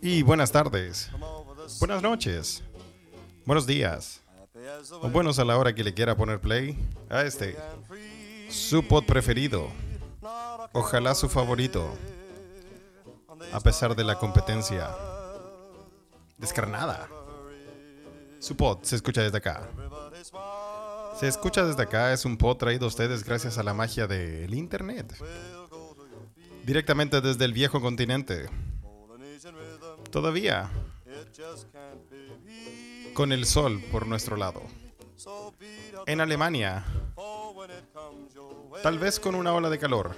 Y buenas tardes, buenas noches, buenos días, buenos a la hora que le quiera poner play a este, su pod preferido, ojalá su favorito, a pesar de la competencia descarnada. Su pod se escucha desde acá. Se escucha desde acá es un pod traído a ustedes gracias a la magia del internet. Directamente desde el viejo continente. Todavía. Con el sol por nuestro lado. En Alemania. Tal vez con una ola de calor.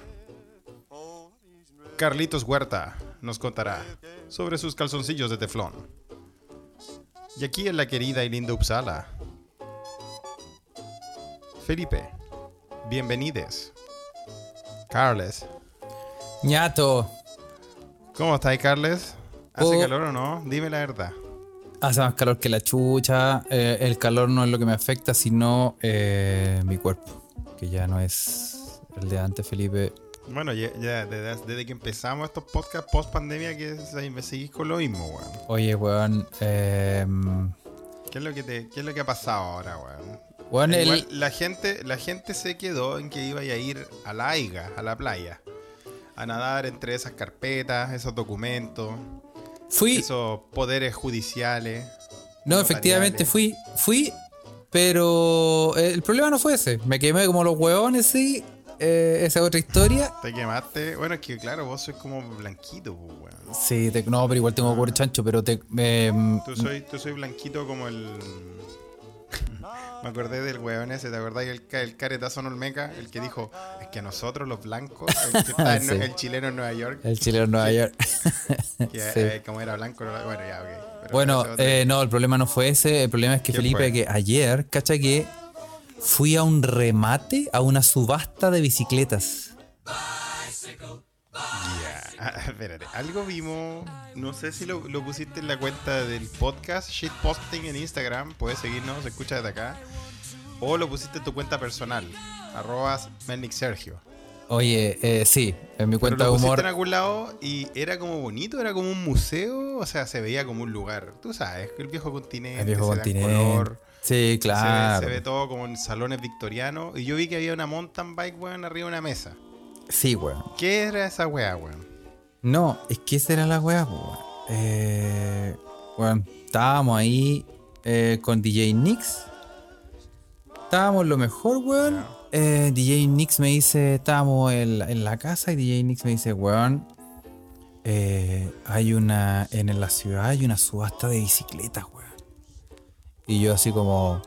Carlitos Huerta nos contará sobre sus calzoncillos de teflón. Y aquí en la querida y linda Uppsala. Felipe, bienvenides. Carles, ñato. ¿cómo estáis, Carles? ¿Hace Oh. calor o no? Dime la verdad. Hace más calor que la chucha. Eh, el calor no es lo que me afecta, sino eh, mi cuerpo. Que ya no es el de antes, Felipe. Bueno, ya, ya desde, desde que empezamos estos podcasts post pandemia, que me seguís con lo mismo, weón. Oye, weón. eh, ¿Qué es lo que te, qué es lo que ha pasado ahora, weón? El- Igual, la gente, la gente se quedó en que iba a ir a la Aiga, a la playa, a nadar entre esas carpetas, esos documentos, fui. esos poderes judiciales. No, notariales. efectivamente fui. Fui, pero eh, el problema no fue ese. Me quemé como los huevones, sí. eh, esa es otra historia. Te quemaste. Bueno, es que claro, vos sois como blanquito, pues, weón. Sí, te- no, pero igual tengo pobre chancho, pero te. em, Tú soy, tú soy blanquito como el. Me acordé del weón ese, ¿te acordás? El, el caretazo Olmeca, el que dijo, es que nosotros los blancos, el, que está en- Sí. el chileno en Nueva York, el chileno de Nueva York. que Sí. eh, como era blanco, no- bueno, ya, ok. Pero Bueno, eh, no, el problema no fue ese. El problema es que ¿Qué Felipe, fue? que ayer, cacha que fui a un remate, a una subasta de bicicletas. Ah, espérate, algo vimos, no sé si lo, lo pusiste en la cuenta del podcast, shitposting en Instagram, puedes seguirnos, se escucha desde acá, o lo pusiste en tu cuenta personal, arrobas Melnick Sergio. Oye, eh, sí, en mi cuenta de lo pusiste humor. en algún lado y era como bonito, era como un museo, o sea, se veía como un lugar. Tú sabes, el viejo continente, El viejo se continente. color, Sí, se ve- claro. se, ve, todo como en salones victorianos. Y yo vi que había una mountain bike, weón, arriba de una mesa. Sí, weón. ¿Qué era esa weá, weón? No, es que esa era la weá. Eh, weón, estábamos ahí eh, con DJ Nix. Estábamos lo mejor, weón. Eh, DJ Nix me dice, estábamos en, la- en la casa y DJ Nix me dice, weón, eh, hay una, en la ciudad hay una subasta de bicicletas, weón. Y yo así como,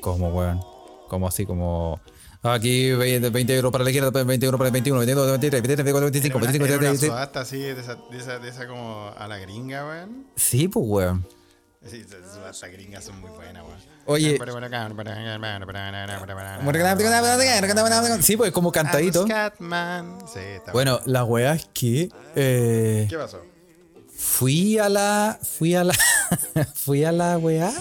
como, weón, como así como... Aquí 20, 20 euros para la izquierda, 20 euros para el 21, 22, 23, 24, 25, Era una, 25, era una 26. subasta así, de esa, de, esa, de esa como a la gringa, weón. Sí, pues, weón. Sí, esas subastas gringas son muy buenas, weón. Oye. Sí, pues como cantadito. Scatman. Sí, está Bueno, la weá es que eh, ¿Qué pasó? fui a la. Fui a la. fui a la weá.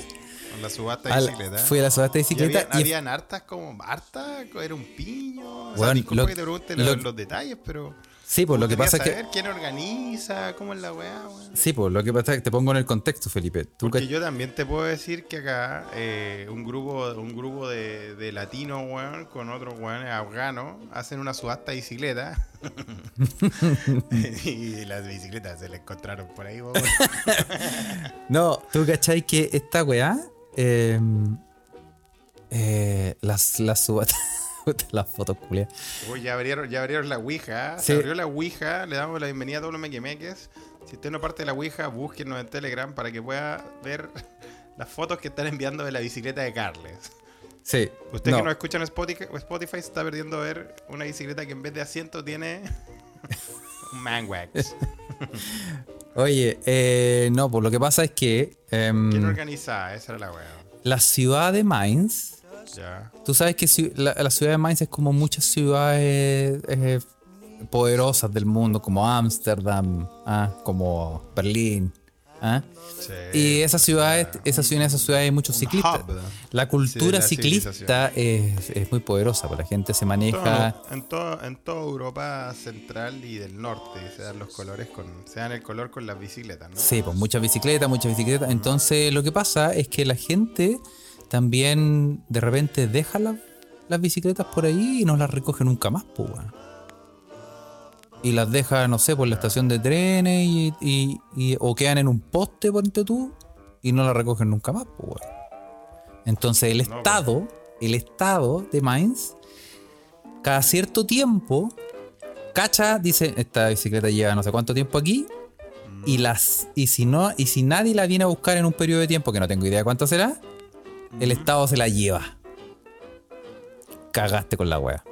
La subasta de bicicleta. fui a la subasta de Y bicicleta había- y, habían hartas como hartas, era un piño. O sea, Weón, disculpa lo- que te pregunte lo- los, los detalles, pero. Sí, pues lo que pasa es que. quién organiza, cómo es la weá, weón. Sí, pues lo que pasa es que te pongo en el contexto, Felipe. Tú Porque que- yo también te puedo decir que acá eh, un grupo, un grupo de, de latinos, weón, con otros weones afganos, hacen una subasta de bicicleta. y las bicicletas se le encontraron por ahí, weón. No, tú cachai que esta weá. Eh, eh, las, las subastas. las fotos culiadas. Uy, ya abrieron, ya abrieron la Ouija. Sí. Se abrió la Ouija. Le damos la bienvenida a todos los mequemeques. Si usted no parte de la Ouija, búsquenos en Telegram para que pueda ver las fotos que están enviando de la bicicleta de Carles. Sí. Usted no. que nos escucha en Spotify, Spotify se está perdiendo ver una bicicleta que en vez de asiento tiene un manwax. Oye, eh, no, pues lo que pasa es que. em, ¿Quién? Esa era la weá. la ciudad de Mainz. Ya. Tú sabes que la ciudad de Mainz es como muchas ciudades eh, poderosas del mundo, como Ámsterdam, ah, como Berlín. ¿Ah? Sí. Y esas ciudades, esa ciudad, en esas ciudades hay muchos ciclistas. hub. La cultura Sí, de la ciclista es, es muy poderosa, porque la gente se maneja. Todo- en, todo, en toda Europa central y del norte se dan los colores con. Se dan el color con las bicicletas, ¿no? Sí, pues muchas bicicletas, muchas bicicletas. Entonces lo que pasa es que la gente también de repente deja la- las bicicletas por ahí y no las recoge nunca más, pues. Y las deja, no sé, por la estación de trenes y, y- y- o quedan en un poste, ponte tú, y no las recogen nunca más, pues. Entonces el No, Estado, el Estado de Mainz, cada cierto tiempo, cacha, dice, esta bicicleta lleva no sé cuánto tiempo aquí, y las y si no y si nadie la viene a buscar en un periodo de tiempo que no tengo idea cuánto será el estado se la lleva cagaste con la wea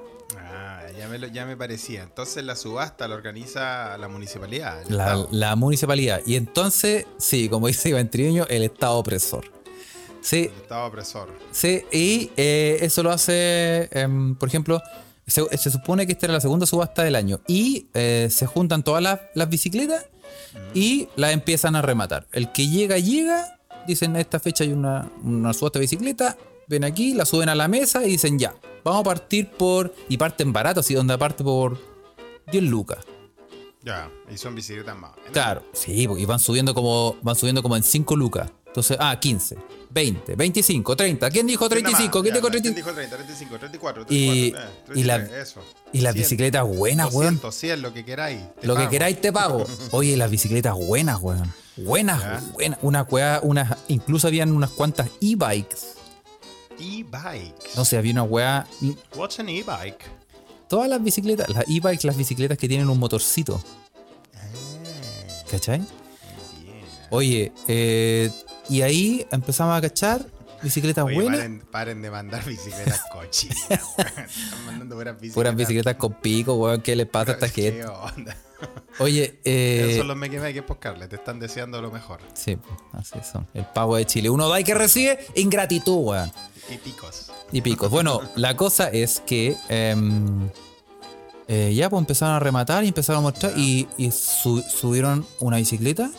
me, lo- ya me parecía. Entonces la subasta la organiza la municipalidad. la, municipalidad y entonces sí como dice Iván Triviño el estado opresor sí El Estado opresor. sí y eh, eso lo hace em, por ejemplo se, se supone que esta era la segunda subasta del año y eh, se juntan todas las, las bicicletas y las empiezan a rematar. El que llega, llega, dicen a esta fecha hay una, una subasta de bicicleta, ven aquí, la suben a la mesa y dicen ya, vamos a partir por, y parten barato, así donde parte por 10 lucas. Ya, y son bicicletas más. buenas. Claro, sí, y van subiendo como, van subiendo como en 5 lucas. Entonces, ah, 15, 20, 25, 30. ¿Quién dijo ¿Quién da 35? más? ¿Quién dijo ¿quién 35? dijo 30, 35, 34, Y- 34, y la- 33, eso. Y las 100, bicicletas buenas, weón. 200, 100, lo que queráis. Lo que pago. queráis te pago. Oye, las bicicletas buenas, weón. Buenas, Ya. buenas. Una unas, incluso habían unas cuantas e-bikes. E-bikes. No sé, había una weá. What's an e-bike? Todas las bicicletas, las e-bikes, las bicicletas que tienen un motorcito. ¿Cachai? Bien. Oye, eh, y ahí empezamos a cachar bicicletas Oye, buenas. paren, paren de mandar bicicletas cochinas. Están mandando puras bicicletas. Puras bicicletas con pico, weón. ¿Qué le pasa a esta onda? Oye, eh, Esos son los me que por Carles, te están deseando lo mejor. Sí, así son. El pago de Chile. Uno da y que recibe ingratitud, weón. Y picos. Y picos. Bueno, la cosa es que em, eh, ya pues empezaron a rematar y empezaron a mostrar y, y su- subieron una bicicleta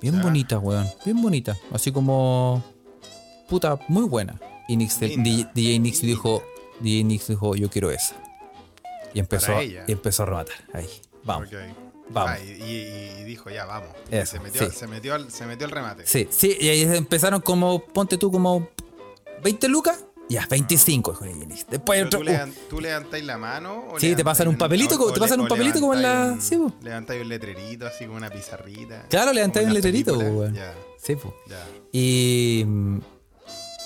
bien Ya. bonita, weón. Bien bonita. Así como... Puta, muy buena. Y. DJ, DJ Nix dijo, DJ Nix dijo, yo quiero esa. Y empezó, y empezó a rematar. Ahí, vamos. Vamos. Ah, y, dijo, ya, vamos. Eso, se, metió, sí. se, metió al, se metió al remate. Sí, sí, y ahí empezaron como, ponte tú como 20 lucas. Ya, 25, dijo DJ Nix. Después otro... ¿Tú, levan- tú levantáis la mano? O Sí, te pasan un papelito, o- te pasan un papelito como en la- un- sí. Levantáis un letrerito, así como una pizarrita. Claro, levantáis un letrerito, weón. Sí, pues. ya. Y,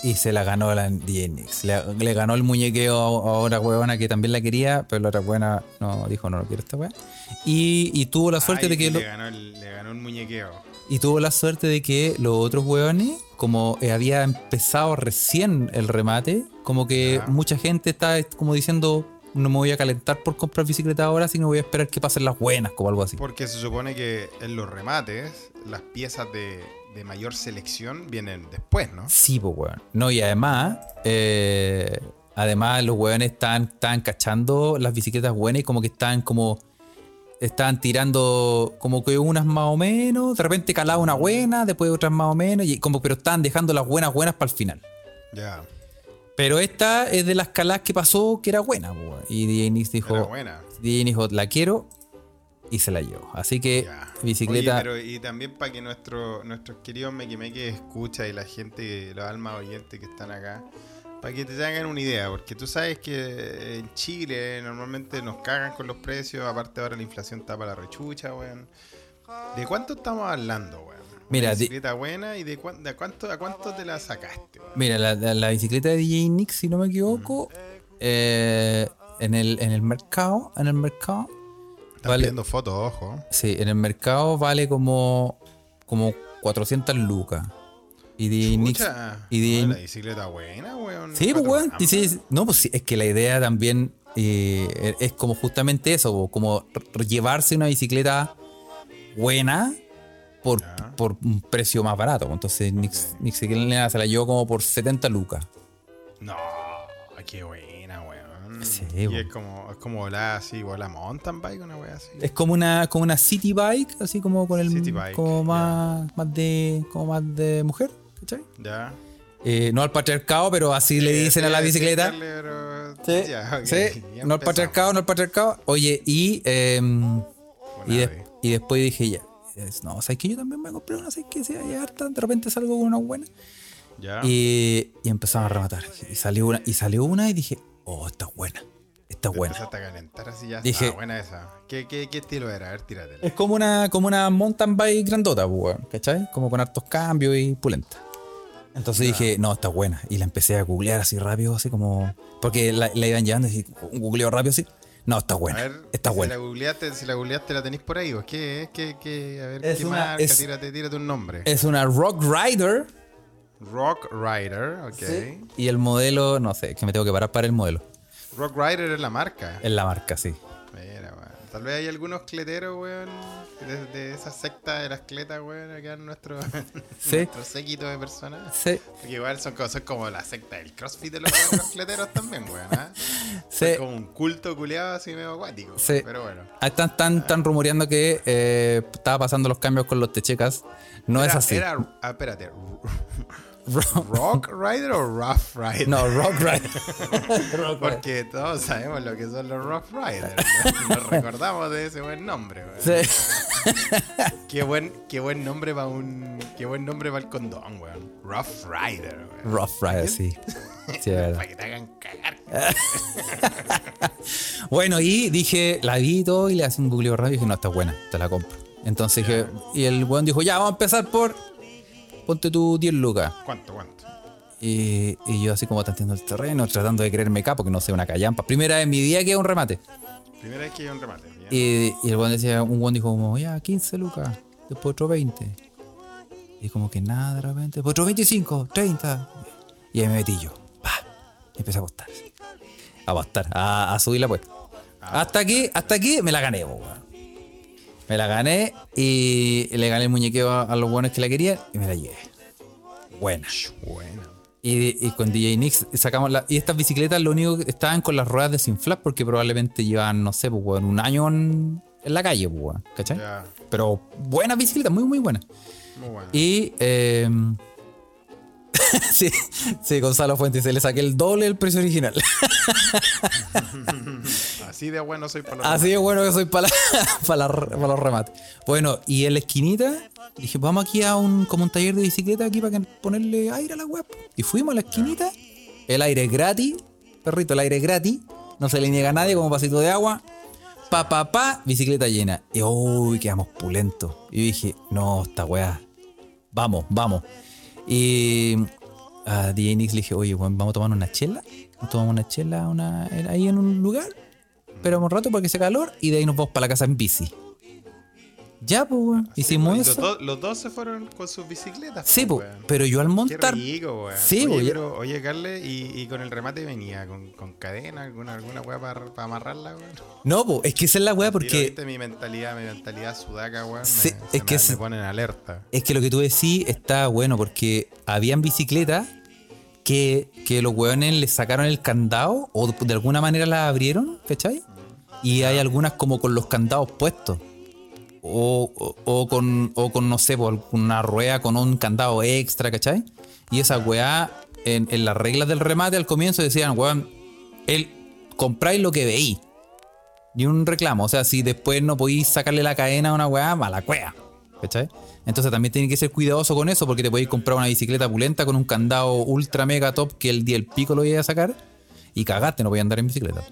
y se la ganó la DJ Nix. Le, le ganó el muñequeo a, otra huevona que también la quería, pero la otra huevona no dijo no lo quiero esta weá. Y, y tuvo la suerte Ay, de que y lo- le, ganó el, le ganó un muñequeo. y tuvo la suerte de que los otros hueones, como eh, había empezado recién el remate, como que mucha gente está como diciendo no me voy a calentar por comprar bicicleta ahora, sino voy a esperar que pasen las buenas, como algo así. Porque se supone que en los remates, las piezas de, de mayor selección vienen después, ¿no? Sí, pues, weón. No, y además, eh, además los weones están, están cachando las bicicletas buenas y como que están como. Están tirando como que unas más o menos, de repente calaba una buena, después otras más o menos, y como pero estaban dejando las buenas buenas para el final. Ya. Pero esta es de las caladas que pasó que era buena, pues, weón. Y DJ Nix dijo, Era buena. Dijo, la quiero y se la llevó. Así que Ya. bicicleta. Oye, pero y también para que nuestro, nuestros queridos Mequimeque escucha y la gente, los almas oyentes que están acá, para que te hagan una idea, porque tú sabes que en Chile normalmente nos cagan con los precios, aparte ahora la inflación tapa la rechucha, weón. ¿De cuánto estamos hablando, weón? Mira, Una bicicleta buena y de, cuán- de cuánto, a cuánto te la sacaste, weón? Mira, la, la- la bicicleta de DJ Nix, si no me equivoco, eh, en, el, en el mercado, en el mercado, Estás Vale. viendo fotos, ojo. sí, en el mercado vale como, como 400 lucas. Y DJ Nix, y la bicicleta buena, weón. Sí, pues, weón. sí, no, pues sí, es que la idea también eh, es como justamente eso, como llevarse una bicicleta buena por, por un precio más barato. Entonces, Nix, Ok. Nix se la llevó como por 70 lucas. No, qué weón. Sí, y es como, es como volar así, volar mountain bike, una wea así. Es como una, como una city bike, así como con el City bike, como más, más de como más de mujer, ¿cachai? Ya. Eh, no al patriarcado, pero así le dicen a la bicicleta. sí, pero- Sí, no al patriarcado, no al patriarcado. Oye, y, eh, y, de- Una y después dije ya, no, ¿sabes que yo también me compré una, ¿sabes que sea ya harta? De repente salgo con una buena. Ya. Y, y empezamos a rematar. Y salió una, y salió una y dije, oh, está buena, está buena. Empezaste a calentar así ya. Dije- Dije, buena esa. ¿Qué, qué, qué estilo era? A ver, tíratela. Es como una, como una mountain bike grandota, pues, weón, ¿cachai? Como con hartos cambios y pulenta. Entonces dije, no, está buena. Y la empecé a googlear así rápido, así como. Porque la, la iban llevando y googleo rápido así. No, está A buena. ver, está si buena. La googleaste, si la googleaste, la tenéis por ahí. ¿o ¿Qué es? ¿Qué, qué, a ver, Es ¿qué una- marca? es- Tírate, tírate un nombre. Es una Rock Rider. Rock Rider, ok. Y el modelo, no sé, que me tengo que parar para el modelo. Rock Rider es la marca. Es la marca, sí. Mira, weón. Tal vez hay algunos cleteros, weón, de, de esa secta de las cletas, weón, acá en nuestro, Sí. nuestro séquito de personas. Sí, Porque igual son, son como la secta del crossfit de los, los cleteros también, weón. ¿ah? sí. Es como un culto culeado así medio acuático. Sí. Pero bueno. Ah, Están, están, están rumoreando que eh, estaba pasando los cambios con los techecas. No Era- es así. Era, ah, espérate. Ro- ¿Rock Rider o Rough Rider? no, Rock Rider. Rock Rider. Porque todos sabemos lo que son los Rough Riders. ¿no? Nos recordamos de ese buen nombre, weón. Sí. Qué buen, qué buen nombre para un. Qué buen nombre para el condón, weón. Rough Rider, weón. Rough Rider, sí. Sí, es verdad. Para que te hagan cagar. Bueno, y dije, la vi y todo y le hice un googleo rápido y dije, no, está buena, te la compro. Entonces dije, y el weón dijo, ya, vamos a empezar por, ponte tú 10 lucas. ¿Cuánto, cuánto? Y, y yo así como tanteando el terreno, tratando de creerme acá porque no sé, una callampa. Primera vez en mi vida que es un remate. Primera vez que hay un remate. Y, y el weón decía, un weón dijo como, ya, 15 lucas, después otro 20. Y como que nada de repente, después otro 25, 30. Y ahí me metí yo, pa, y empecé a apostar. A apostar, a, a subir la apuesta. Hasta aquí, hasta aquí me la gané, weón. Me la gané y le gané el muñequeo a, a los buenos que la querían y me la llevé. Buena. Bueno. Y, y con DJ Nix sacamos la. Y estas bicicletas lo único que estaban con las ruedas desinfladas porque probablemente llevan, no sé, pues, un año en, en la calle, pues, ¿cachai? Pero buenas bicicletas, muy, muy buenas. Muy bueno. Y. eh, sí, sí, Gonzalo Fuentes, se le saqué el doble del precio original. Así de bueno soy para los Así de bueno que soy para los remates. Bueno, y en la esquinita dije, vamos aquí a un como un taller de bicicleta aquí para ponerle aire a la web. Y fuimos a la esquinita, el aire es gratis, perrito, el aire es gratis, no se le niega a nadie como pasito de agua. Pa, pa, pa, bicicleta llena. Y uy, quedamos pulentos. Y dije, no, esta weá. Vamos, vamos. Y a DJ Nix le dije, oye, vamos a tomar una chela. Nos tomamos una chela una, ahí en un lugar. Esperamos un rato para que se calor y de ahí nos vamos para la casa en bici. Ya, pues, weón. Hicimos los, eso. los dos se fueron con sus bicicletas. Sí, pues. weón. Pero yo al Qué montar. rico, weón. Sí, oye, pero, oye, Carle, y, y con el remate venía con, con cadena, alguna, alguna weá para amarrarla, weón. No, pues, es que esa es la weá Tiro, porque. viste, mi mentalidad, mi mentalidad sudaca, weón. Sí, me, es se que me, ponen alerta. Es que lo que tú decís está bueno porque habían bicicletas que, que los weones les sacaron el candado o de alguna manera las abrieron, ¿cachai? Y hay algunas como con los candados puestos. O, o- o con, o con, no sé, por alguna rueda con un candado extra, ¿cachai? Y esa weá, en, en las reglas del remate al comienzo decían, weón, el, compráis lo que veís. Ni un reclamo. O sea, si después no podéis sacarle la cadena a una weá, mala cueva. ¿Cachai? Entonces también tienes que ser cuidadoso con eso porque te podéis comprar una bicicleta pulenta con un candado ultra mega top que el día del pico lo iba a sacar y cagaste, no podías andar en bicicleta.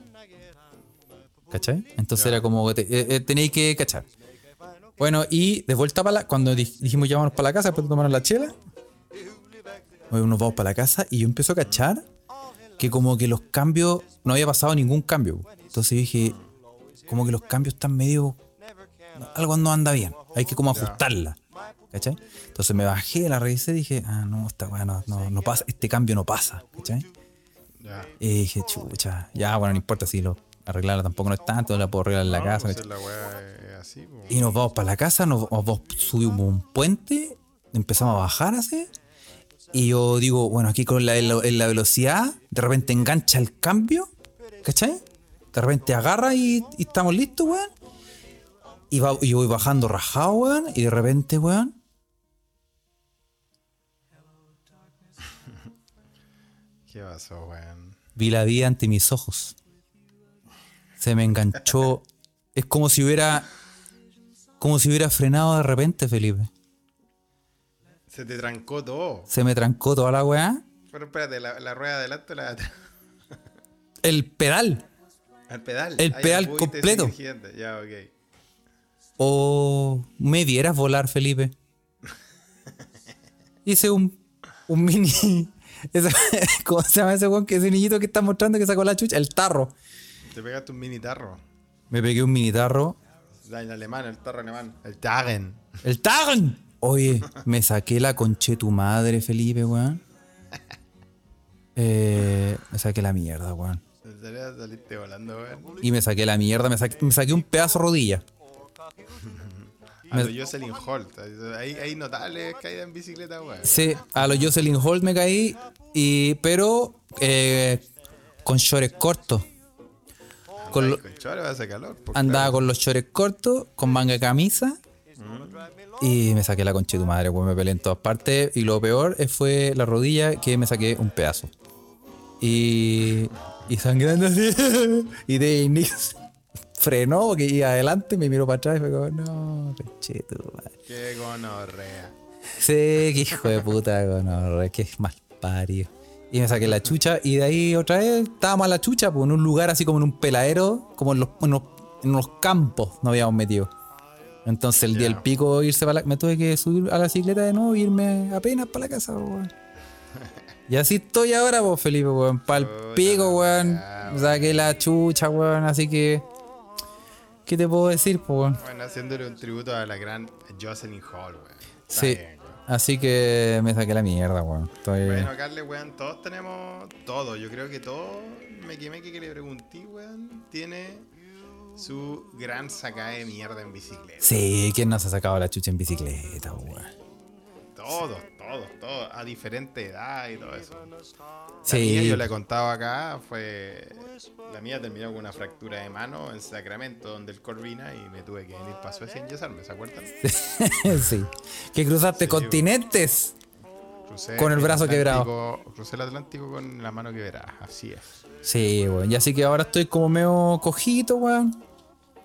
¿Cachai? Entonces era como que te- eh, eh, tenéis que cachar. Bueno, y de vuelta para la. Cuando di- dijimos ya vamos para la casa, después de tomar la chela, bueno, nos vamos para la casa y yo empiezo a cachar que como que los cambios. No había pasado ningún cambio. Entonces yo dije, como que los cambios están medio. Algo no anda bien. Hay que como ajustarla. ¿Cachai? Entonces me bajé, la revisé y dije, ah, no, esta weá no, no, pasa, este cambio no pasa. ¿Cachai? Ya. Y dije, chucha, ya, bueno, no importa si lo arreglarla tampoco no es tanto, la puedo arreglar en la No, casa. pues, la es así. Y nos vamos para la casa, nos, subimos un puente, empezamos a bajar así, Y yo digo, bueno, aquí con la, en la, velocidad, de repente engancha el cambio, ¿cachai? De repente agarra y, y estamos listos, weón. Y, va, y yo voy bajando rajado, weón. Y de repente, weón, ¿Qué pasó, weón? vi la vida ante mis ojos. Se me enganchó. Es como si hubiera. Como si hubiera frenado de repente, Felipe. Se te trancó todo. Se me trancó toda la weá. Pero espérate, la, la rueda de adelante o la de atrás. El pedal. Al pedal. El pedal completo. Ya. O me vieras volar, Felipe. Hice un, un mini. esa- ¿Cómo se llama ese weón? Ese niñito que está mostrando que sacó la chucha. El tarro. Te pegaste un mini tarro. Me pegué un mini tarro. Da, En alemán, el tarro alemán. El Tagen. ¡El Tarn! Oye, me saqué la conche tu madre, Felipe, weón. Eh, me saqué la mierda, weón. En serio saliste volando, weón. Y me saqué la mierda, me saqué, me saqué un pedazo de rodilla. A lo Jocelyn Holt. Hay, hay notables caídas en bicicleta, weón. Sí, a los Jocelyn Holt me caí, y, pero eh, con shorts cortos. Con lo- chore calor. andaba claro. con los shorts cortos, con manga de camisa. Y me saqué la concha de tu madre, pues me peleé en todas partes. Y lo peor eh, fue la rodilla que me saqué un pedazo. Y. Y sangrando así. Y de Nix frenó porque iba adelante, me miró para atrás y fue como, no, conche tu madre. Qué gonorrea. Sí, qué hijo de puta, no, qué mal parido. Y me saqué la chucha y de ahí otra vez estábamos a la chucha, pues, en un lugar así como en un peladero, como en los, en los, en los campos nos habíamos metido. Entonces el día del pico irse para la, me tuve que subir a la bicicleta de nuevo e irme apenas para la casa, pues, weón. Y así estoy ahora, pues, Felipe, weón. Para el pico, weón. Saqué la chucha, weón. Así que. ¿Qué te puedo decir, pues, weón? Bueno, haciéndole un tributo a la gran Jocelyn Hall, weón. Sí. bien. Así que me saqué la mierda, weón. Estoy. Bueno, Carle, weón, todos tenemos todo. Yo creo que todo me quemé que le pregunté, weón, tiene su gran sacada de mierda en bicicleta. Sí, ¿quién nos ha sacado la chucha en bicicleta, weón? Todos, todos, todos, a diferente edad y todo eso. La Sí. mía, yo le contaba acá, fue. La mía terminó con una fractura de mano en Sacramento, donde el Corvina, y me tuve que venir para Suecia a enyesarme, ¿se acuerdan? sí. Que cruzaste continentes. Crucé Con el brazo Atlántico- Crucé el Atlántico con la mano quebrada, así es. Sí, weón. Y así que ahora estoy como medio cojito, weón.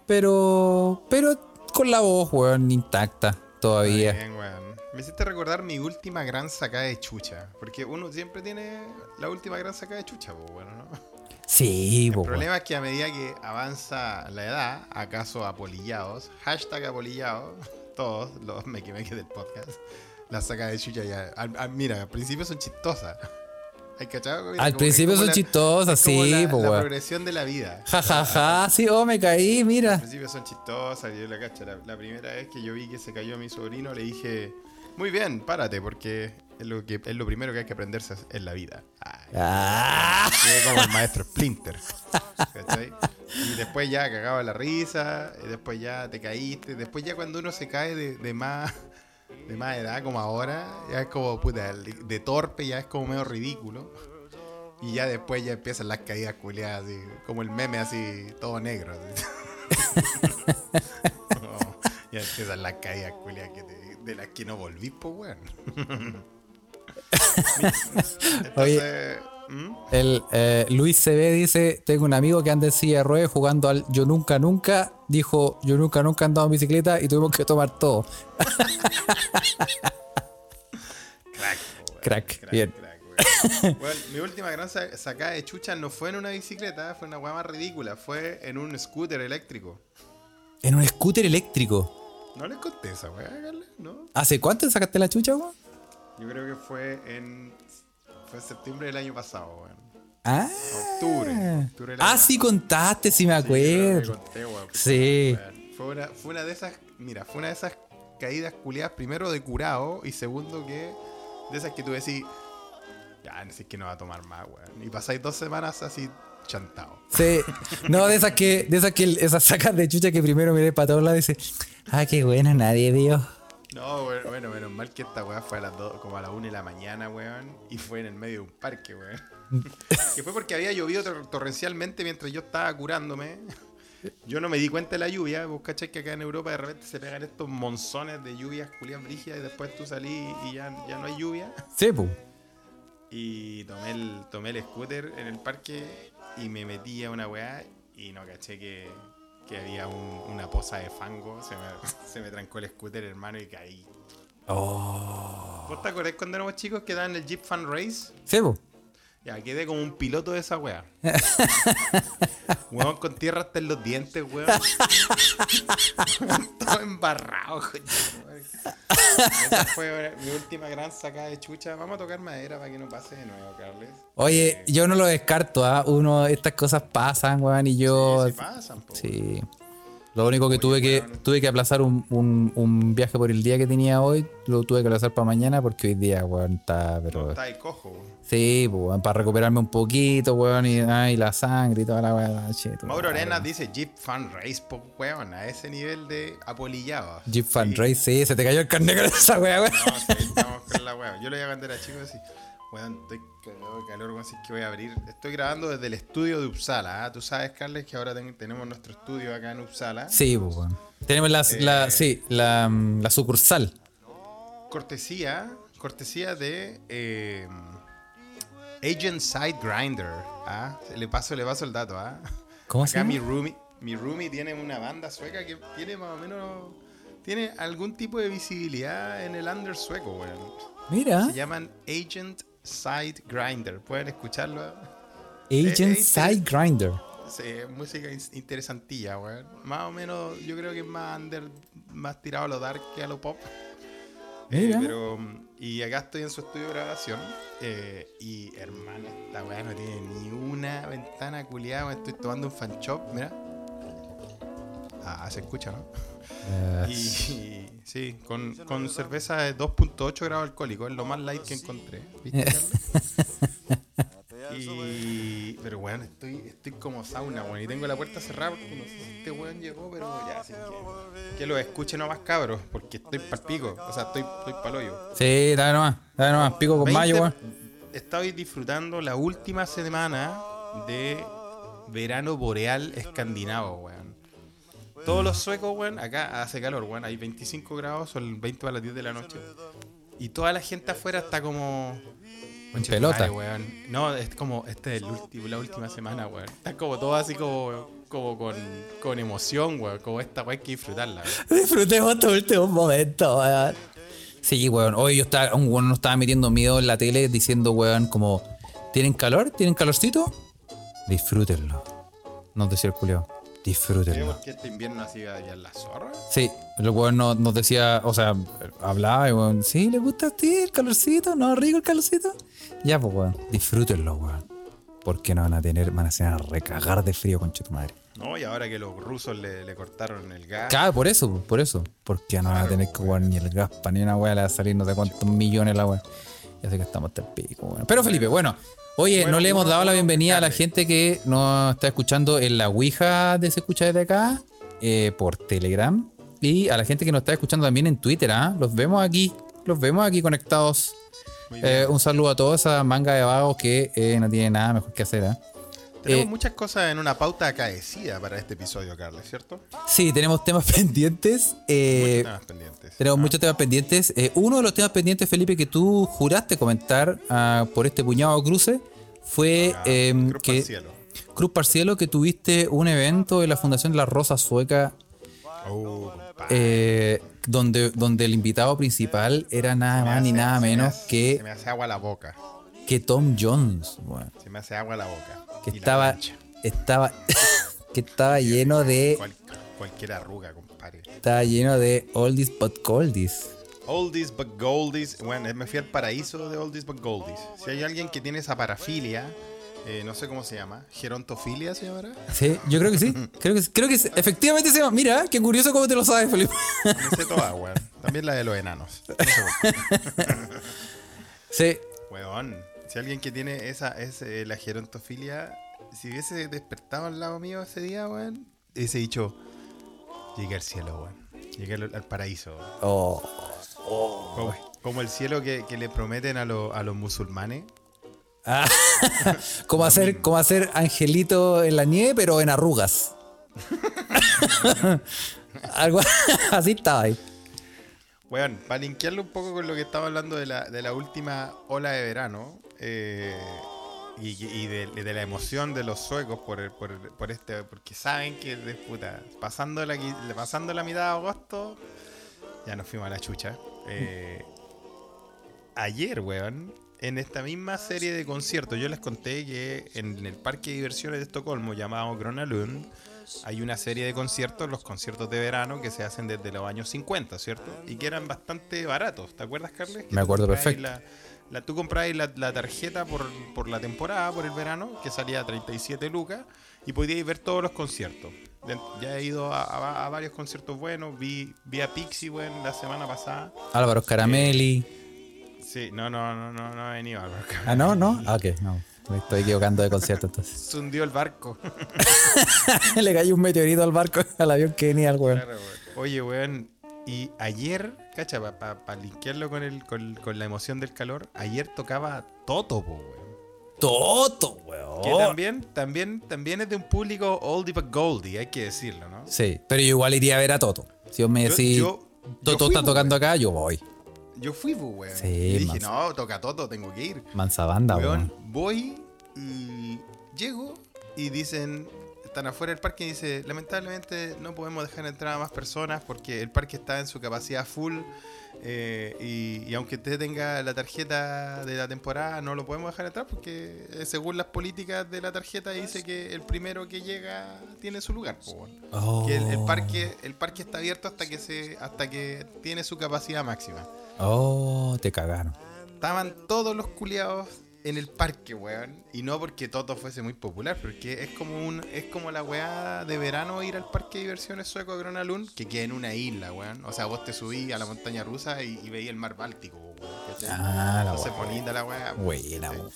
Pero. Pero con la voz, weón, intacta todavía. Bien, weón. Me hiciste recordar mi última gran sacada de chucha. Porque uno siempre tiene la última gran sacada de chucha, pues bueno, ¿no? Sí, El problema es que a medida que avanza la edad, acaso apolillados, hashtag apolillados, todos los me que del podcast, las sacadas de chucha ya. al- al- mira, al principio son chistosas. ¿Hay cachado? Al principio son la- chistosas, sí, la, la progresión de la vida. Ja, ja, ja. Sí, oh, me caí, Al mira. principio son chistosas, yo la cacho. La, la primera vez que yo vi que se cayó mi sobrino, le dije, muy bien, párate, porque es lo, que, es lo primero que hay que aprenderse en la vida. Ay, Ah. como el maestro Splinter. ¿cachai? Y después ya cagaba la risa, y después ya te caíste, después ya cuando uno se cae de, de más de más edad como ahora, ya es como puta, de torpe, ya es como medio ridículo. Y ya después ya empiezan las caídas culiadas, así, como el meme así, todo negro. así. Ya empiezan las caídas culiadas que te- de las que no volví, pues weón. Entonces, ¿mm? El eh, Luis CB dice: Tengo un amigo que anda en silla de ruedas jugando al Yo Nunca Nunca. Dijo: Yo nunca nunca he andado en bicicleta y tuvimos que tomar todo. Crack, weón. Crack, bien. crack, mi última gran sa- sacada de chucha no fue en una bicicleta, fue una weá más ridícula, fue en un scooter eléctrico. En un scooter eléctrico. ¿No les conté esa weá, Carla? ¿No? ¿Hace cuánto sacaste la chucha, weón? Yo creo que fue en. Fue en septiembre del año pasado, weón. Ah. Octubre. octubre del Ah, sí contaste, sí me Sí, acuerdo. conté, weón. Sí. Weón, Fue una, fue una de esas. Mira, fue una de esas caídas culiadas, primero de curado y segundo que. De esas que tú decís. Ya, no sé que no va a tomar más, weón. Y pasáis dos semanas así chantado. Sí. No, de esas que, de esas que esas sacas de chucha que primero miré para todos lados y dice, ah, qué buena, nadie vio. No, bueno, bueno, menos mal que esta weá fue a las dos, como a las 1 de la mañana, weón. Y fue en el medio de un parque, weón. que fue porque había llovido tor- torrencialmente mientras yo estaba curándome. Yo no me di cuenta de la lluvia. Vos cachai que acá en Europa de repente se pegan estos monzones de lluvias culias brígidas y después tú salís y ya, ya no hay lluvia. Sí, pues. Y tomé el, tomé el scooter en el parque y me metí a una weá y no caché que, que había un- una poza de fango. Se me, se me trancó el scooter, hermano, y caí. Oh. ¿Vos te acordás cuando éramos chicos que daban el Jeep Fan Race? Sí, pues. Ya, quedé como un piloto de esa weá. Weón con tierra hasta en los dientes, weón. Todo embarrado, coño. Esa fue mi última gran sacada de chucha. Vamos a tocar madera para que no pase de nuevo, Carles. Oye, yo no lo descarto, ¿ah? Uno, estas cosas pasan, weón, y yo. Sí, sí pasan, po. Sí. Lo único que Oye, tuve que tuve que aplazar un, un, un viaje por el día que tenía hoy, lo tuve que aplazar para mañana porque hoy día, weón, está, pero... No, está ahí cojo, weón. Sí, pues, weón, para recuperarme un poquito, weón, y, ay, la sangre y toda la weón. Mauro. Arenas dice Jeep Fan Race, po, weón, a ese nivel de apolillado. Jeep Fan Sí. Race, sí, se te cayó el carnet con esa weá, weón. No, sí, estamos con la weá. Yo lo iba cuando era chico así. Weón, estoy cagado de calor, weón, así que voy a abrir. Estoy grabando desde el estudio de Uppsala. ¿ah? Tú sabes, Carles, que ahora ten- tenemos nuestro estudio acá en Uppsala. Sí, pues, weón. Tenemos la, Eh. la, sí, la, mm, la sucursal. Cortesía, cortesía de eh, Agent Side Grinder. ¿ah? Le paso, le paso el dato, ¿ah? ¿Cómo se Acá mi llama? roomie, mi roomie tiene una banda sueca que tiene más o menos. Tiene algún tipo de visibilidad en el under sueco, weón. Mira, Se llaman Agent Side Grinder. Pueden escucharlo. Agent eh, Side Grinder. Sí, música in- interesantilla, weón. Más o menos, yo creo que es más under, más tirado a lo dark que a lo pop. Eh, Mira. pero, mm, y acá estoy en su estudio de grabación. eh, y hermano, esta weá no tiene ni una ventana culiada. weón. Estoy tomando un fan shop, mira. Ah, se escucha, ¿no? Eh, Y, y- sí, con, con cerveza de 2.8 grados alcohólico, es lo más light que encontré. Y, pero bueno, estoy, estoy como sauna, weón, y tengo la puerta cerrada porque no sé si este weón llegó, pero ya, así que, que lo escuche nomás cabros, porque estoy pa'l pico, o sea, estoy, estoy pa'l hoyo. Sí, dale nomás, dale nomás, pico con 20 mayo, weón. Estoy disfrutando la última semana de verano boreal escandinavo, weón. Todos los suecos, weón, acá hace calor, weón, hay 25 grados, son 20 a las 10 de la noche. Y toda la gente afuera está como... En pelota. madre, weón. No, es como, este es el último, la última semana, weón. Está como todo así como, como con, con emoción, weón. Como esta weón hay que disfrutarla, weón. Disfrutemos estos últimos momentos, weón. Sí, weón. Hoy yo estaba, un weón nos estaba metiendo miedo en la tele diciendo, weón, como, ¿tienen calor? ¿Tienen calorcito? Disfrútenlo. Nos decía el culiao. Disfrútenlo. ¿Por qué este invierno así va en la zorra? Sí, el weón no- nos decía, o sea, hablaba y weón, ¿sí le gusta a ti el calorcito? ¿No rico el calorcito? Ya, pues weón, disfrútenlo, weón. Porque no van a tener, van a ser a recagar de frío, concha tu madre. No, y ahora que los rusos le, le cortaron el gas. Claro, por eso, por eso. Porque ya no van a tener que jugar ni el gaspa ni una weá, le va a salir no sé cuántos millones la weá. Ya sé que estamos hasta el pico, weón. Pero Felipe, bueno, oye, Bueno, no le hemos dado la bienvenida a la gente que nos está escuchando en la Ouija de Se Escucha Desde Acá, eh, por Telegram, y a la gente que nos está escuchando también en Twitter, ¿ah? Los vemos aquí, los vemos aquí conectados. Eh, un saludo a toda esa manga de vagos que eh, no tiene nada mejor que hacer, ¿ah? Tenemos eh, muchas cosas en una pauta acaecida para este episodio, Carlos, ¿cierto? Sí, tenemos temas pendientes. Muchos temas pendientes. Tenemos Ah, muchos temas pendientes. Eh, uno de los temas pendientes, Felipe, que tú juraste comentar ah, por este puñado de cruces fue em, Cruz que pa'l cielo. Cruz Parcielo, que tuviste un evento en la Fundación de la Rosa Sueca, Oh. Eh, donde, donde el invitado principal era nada más ni nada me menos hace- que, Se me hace agua la boca. que Tom Jones, Se me hace agua la boca. que Y estaba, estaba, que estaba lleno de, Cual- cualquier arruga, compadre. estaba lleno de oldies but goldies. Oldies but goldies. Bueno, me fui al paraíso de Oldies but goldies. Si hay alguien que tiene esa parafilia, eh, no sé cómo se llama, gerontofilia se llamará. Sí, yo creo que sí. Creo que, creo que sí. efectivamente se llama. Mira, qué curioso cómo te lo sabes, Felipe. Me sé weón. También la de los enanos. No sé. Sí. Weón, si alguien que tiene esa, es eh, la gerontofilia, si hubiese despertado al lado mío ese día, weón, hubiese dicho, llegué al cielo, weón. Llegué al, al paraíso. Oh. Como, como el cielo que, que le prometen a, lo- a los musulmanes. Ah, como hacer, hacer angelito en la nieve, pero en arrugas. Algo así estaba ahí. Bueno, para linkearlo un poco con lo que estaba hablando de la, de la última ola de verano eh, y, de, la emoción de los suecos por, por, este, porque saben que de puta, pasando la, pasando la mitad de agosto, ya nos fuimos a la chucha. Eh, ayer, weón, en esta misma serie de conciertos, yo les conté que en el parque de diversiones de Estocolmo llamado Gröna Lund, hay una serie de conciertos, los conciertos de verano, que se hacen desde los años 50, ¿cierto? Y que eran bastante baratos. ¿Te acuerdas, Carles? Que Me acuerdo perfecto. La, la- tú comprabas la, la tarjeta por, por la temporada, por el verano, que salía a 37 lucas, y podíais ver todos los conciertos. Ya he ido a, a- a varios conciertos buenos, vi, vi a Pixie, weón, la semana pasada. Álvaro Caramelli. Sí, no, no, no, no, no he venido Álvaro. Ah, no, no. Ah, ok, no. Me estoy equivocando de concierto entonces. Se hundió el barco. Le cayó un meteorito al barco, al avión que venía el weón. Claro, weón. Oye, weón, y ayer, cacha, para linkearlo con, el, con, con la emoción del calor, ayer tocaba Toto, po, weón. Toto, weón. Que también, también, también es de un público oldie but goldie, hay que decirlo, ¿no? Sí, pero yo igual iría a ver a Toto. Si vos me decís, yo- yo Toto fui, está tocando acá, yo voy. Yo fui, po, weón. Sí, y dije, no, toca Toto, tengo que ir. Mansa banda, Weón, weón. voy y llego y dicen, están afuera del parque y dice, lamentablemente no podemos dejar entrar a más personas porque el parque está en su capacidad full eh, y, y aunque usted tenga la tarjeta de la temporada no lo podemos dejar entrar porque eh, según las políticas de la tarjeta dice que el primero que llega tiene su lugar. Oh. Que el, el parque el parque está abierto hasta que se hasta que tiene su capacidad máxima. Oh, te cagaron. Estaban todos los culiados en el parque, weón. Y no porque Toto fuese muy popular, porque es como un es como la weá de verano ir al parque de diversiones sueco de Gronalund, que queda en una isla, weón. O sea, vos te subís a la montaña rusa y, y veís el mar Báltico, weón. Ah, la Entonces bonita la weá. Weón.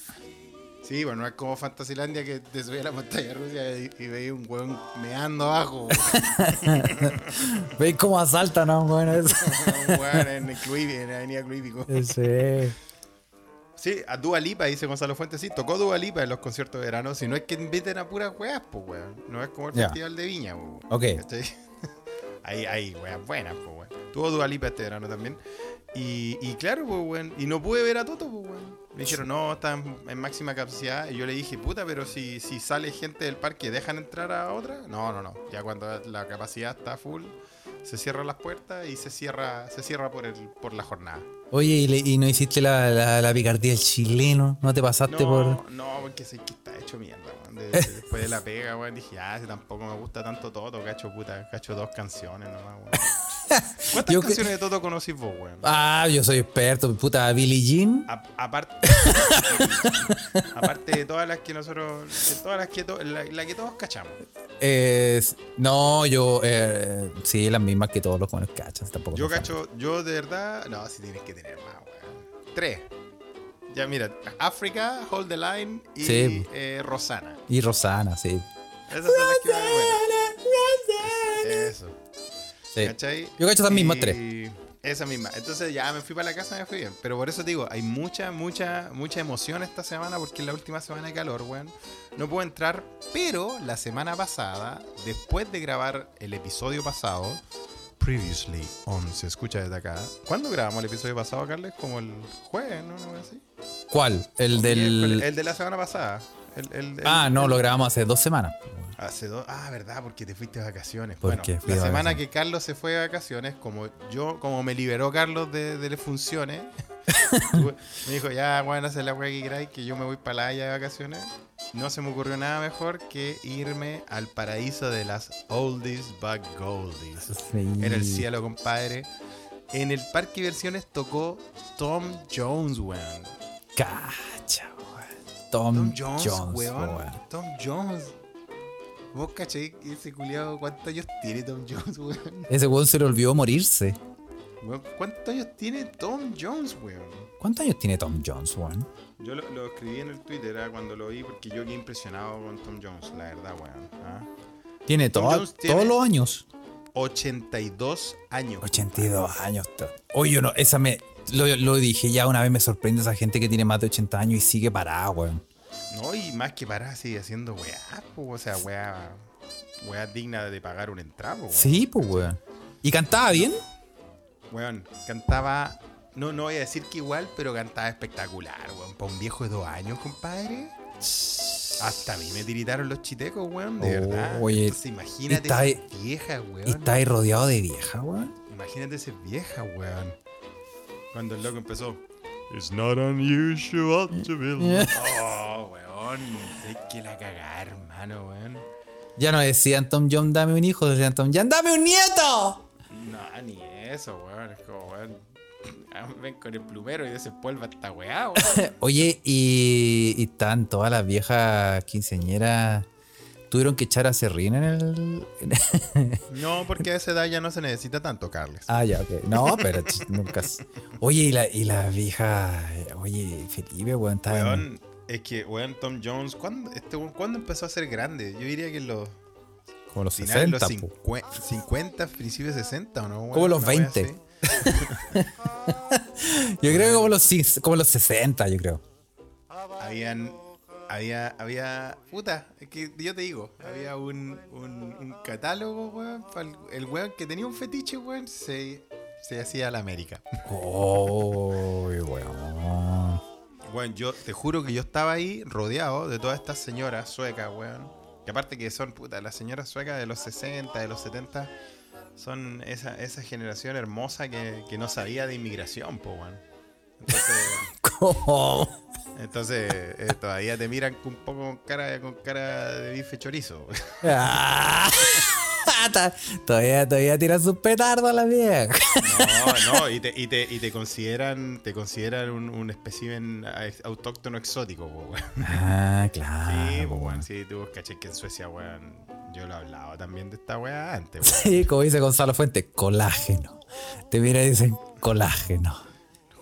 Sí, bueno, no es como Fantasilandia que te subís a la montaña rusa y, y veis un weón meando abajo. ¿Veis cómo asaltan a un weón eso? un weón en, el Cluivi, en la avenida Cluivico. Sí. Sí, a Dua Lipa, dice Gonzalo Fuentes, sí, tocó Dua Lipa en los conciertos de verano, si no es que inviten a puras weas, pues weón. No es como el. Festival de Viña, weón. Ok. Ahí hay weas buenas, pues weón. Tuvo Dua Lipa este verano también. Y, y claro, pues weón, y no pude ver a Toto, pues weón. Me dijeron, no, está en, en máxima capacidad. Y yo le dije, puta, pero si, si sale gente del parque, ¿dejan entrar a otra? No, no, no. Ya cuando la capacidad está full, se cierran las puertas y se cierra, se cierra por el, por la jornada. Oye, ¿y, le- y no hiciste la, la, la picardía del chileno? ¿No te pasaste No, por...? no, porque sé que está hecho mierda, weón. De- de- después de la pega, weón, dije, ah, si tampoco me gusta tanto Toto, cacho puta, cacho dos canciones nomás, weón. ¿Cuántas Yo que- canciones de Toto conocís vos, weón? Ah, yo soy experto. Puta, Billie Jean. A- aparte, aparte de todas las que nosotros, de todas las que, to- la, la que todos cachamos. Es- no, yo... Eh, sí, las mismas que todos los buenos cachas. Tampoco Yo cacho, yo de verdad, no, si tienes que tener más, weón. Tres. Ya mira, África, Hold the Line y Sí. eh, Rosana. Y Rosana, sí. Esas son las que más. Sí. ¿Cachai? Yo cacho esas mismas Y- tres. Esa misma. Entonces ya me fui para la casa, me fui bien. Pero por eso te digo, hay mucha, mucha, mucha emoción esta semana porque es la última semana de calor, weón. No puedo entrar, pero la semana pasada, después de grabar el episodio pasado, Previously on Se Escucha desde acá. ¿Cuándo grabamos el episodio pasado, Carles? Como el jueves, ¿no? ¿No así? ¿Cuál? El del... El de la semana pasada. El- el- el- Ah, no, lo grabamos hace dos semanas. Hace dos. Ah, verdad, porque te fuiste de vacaciones. Bueno, la semana que Carlos se fue de vacaciones, como yo, como me liberó Carlos de, de las funciones, me dijo, ya, bueno, hacer la weá que queráis, que yo me voy para la Haya de vacaciones. No se me ocurrió nada mejor que irme al paraíso de las oldies but goldies. Sí. En el cielo, compadre. En el parque de versiones tocó Tom Jones, weón. Cacha. Tom, Tom Jones, Jones, weón. weón. Tom Jones. ¿Vos cachai ese culiado cuántos años tiene Tom Jones, weón? Ese weón se le olvidó morirse. Weón, ¿Cuántos años tiene Tom Jones, weón? ¿Cuántos años tiene Tom Jones, weón? Yo lo, lo escribí en el Twitter ah, cuando lo vi porque yo quedé impresionado con Tom Jones, la verdad, weón. ¿ah? Tiene Tom toda- Jones tiene- todos los años. 82 años. 82 años. Oye, yo no, esa me. Lo, lo dije ya una vez, me sorprende esa gente que tiene más de 80 años y sigue parada, weón. No, y más que parar, sigue haciendo weá, po, o sea, weá, weá digna de pagar un entrado, weón. Sí, pues, weón. ¿Y cantaba bien? Weón, cantaba, no, no voy a decir que igual, pero cantaba espectacular, weón. Para un viejo de dos años, compadre. Hasta a mí me tiritaron los chitecos, weón, de Oh, verdad. oye, Entonces, imagínate esas viejas, weón. Y está ahí rodeado de vieja, weón. Imagínate esa vieja, weón. Cuando el loco empezó. It's not unusual to be loved". Oh, weón. Hay que la cagar, hermano, weón. Ya no decían Tom John, dame un hijo, decían Tom John, dame un nieto. No, ni eso, weón. Es como, weón. ah, Ven con el plumero y desempolva esta weá, weón. Oye, y, y están todas las viejas quinceañeras. Tuvieron que echar a Serrín en el. No, porque a esa edad ya no se necesita tanto, Carles. ah, ya, ok. No, pero nunca. Oye, y la, y la vieja. Oye, Felipe, weón, está. Weón, es que, weón, Tom Jones, ¿cuándo, este, ¿cuándo empezó a ser grande? Yo diría que en los Como los finales de 60, los po. 50, 50, principios de 60, ¿o no? weón? Como los Una wea 20. así. Yo creo que como los, como los 60, yo creo. Habían. Había, había. Puta, es que yo te digo, había un, un, un catálogo, weón. El weón que tenía un fetiche, weón, se, se hacía a la América. Oh, weón. Weón, yo te juro que yo estaba ahí rodeado de todas estas señoras suecas, weón. Que aparte que son, puta, las señoras suecas de los 60, de los 70, son esa, esa generación hermosa que, que no sabía de inmigración, po, weón. Entonces, ¿Cómo? entonces eh, todavía te miran un poco con cara, con cara de bife chorizo. Ah, todavía, todavía tiran sus petardos a la vieja. No, no, y te, y te, y te consideran, te consideran un, un espécimen autóctono exótico, po, weón. Ah, claro. Sí, pues, weón. Sí, tú caché que en Suecia, weón. Yo lo he hablado también de esta weá antes, weón. Sí, como dice Gonzalo Fuente, colágeno. Te mira y dicen colágeno.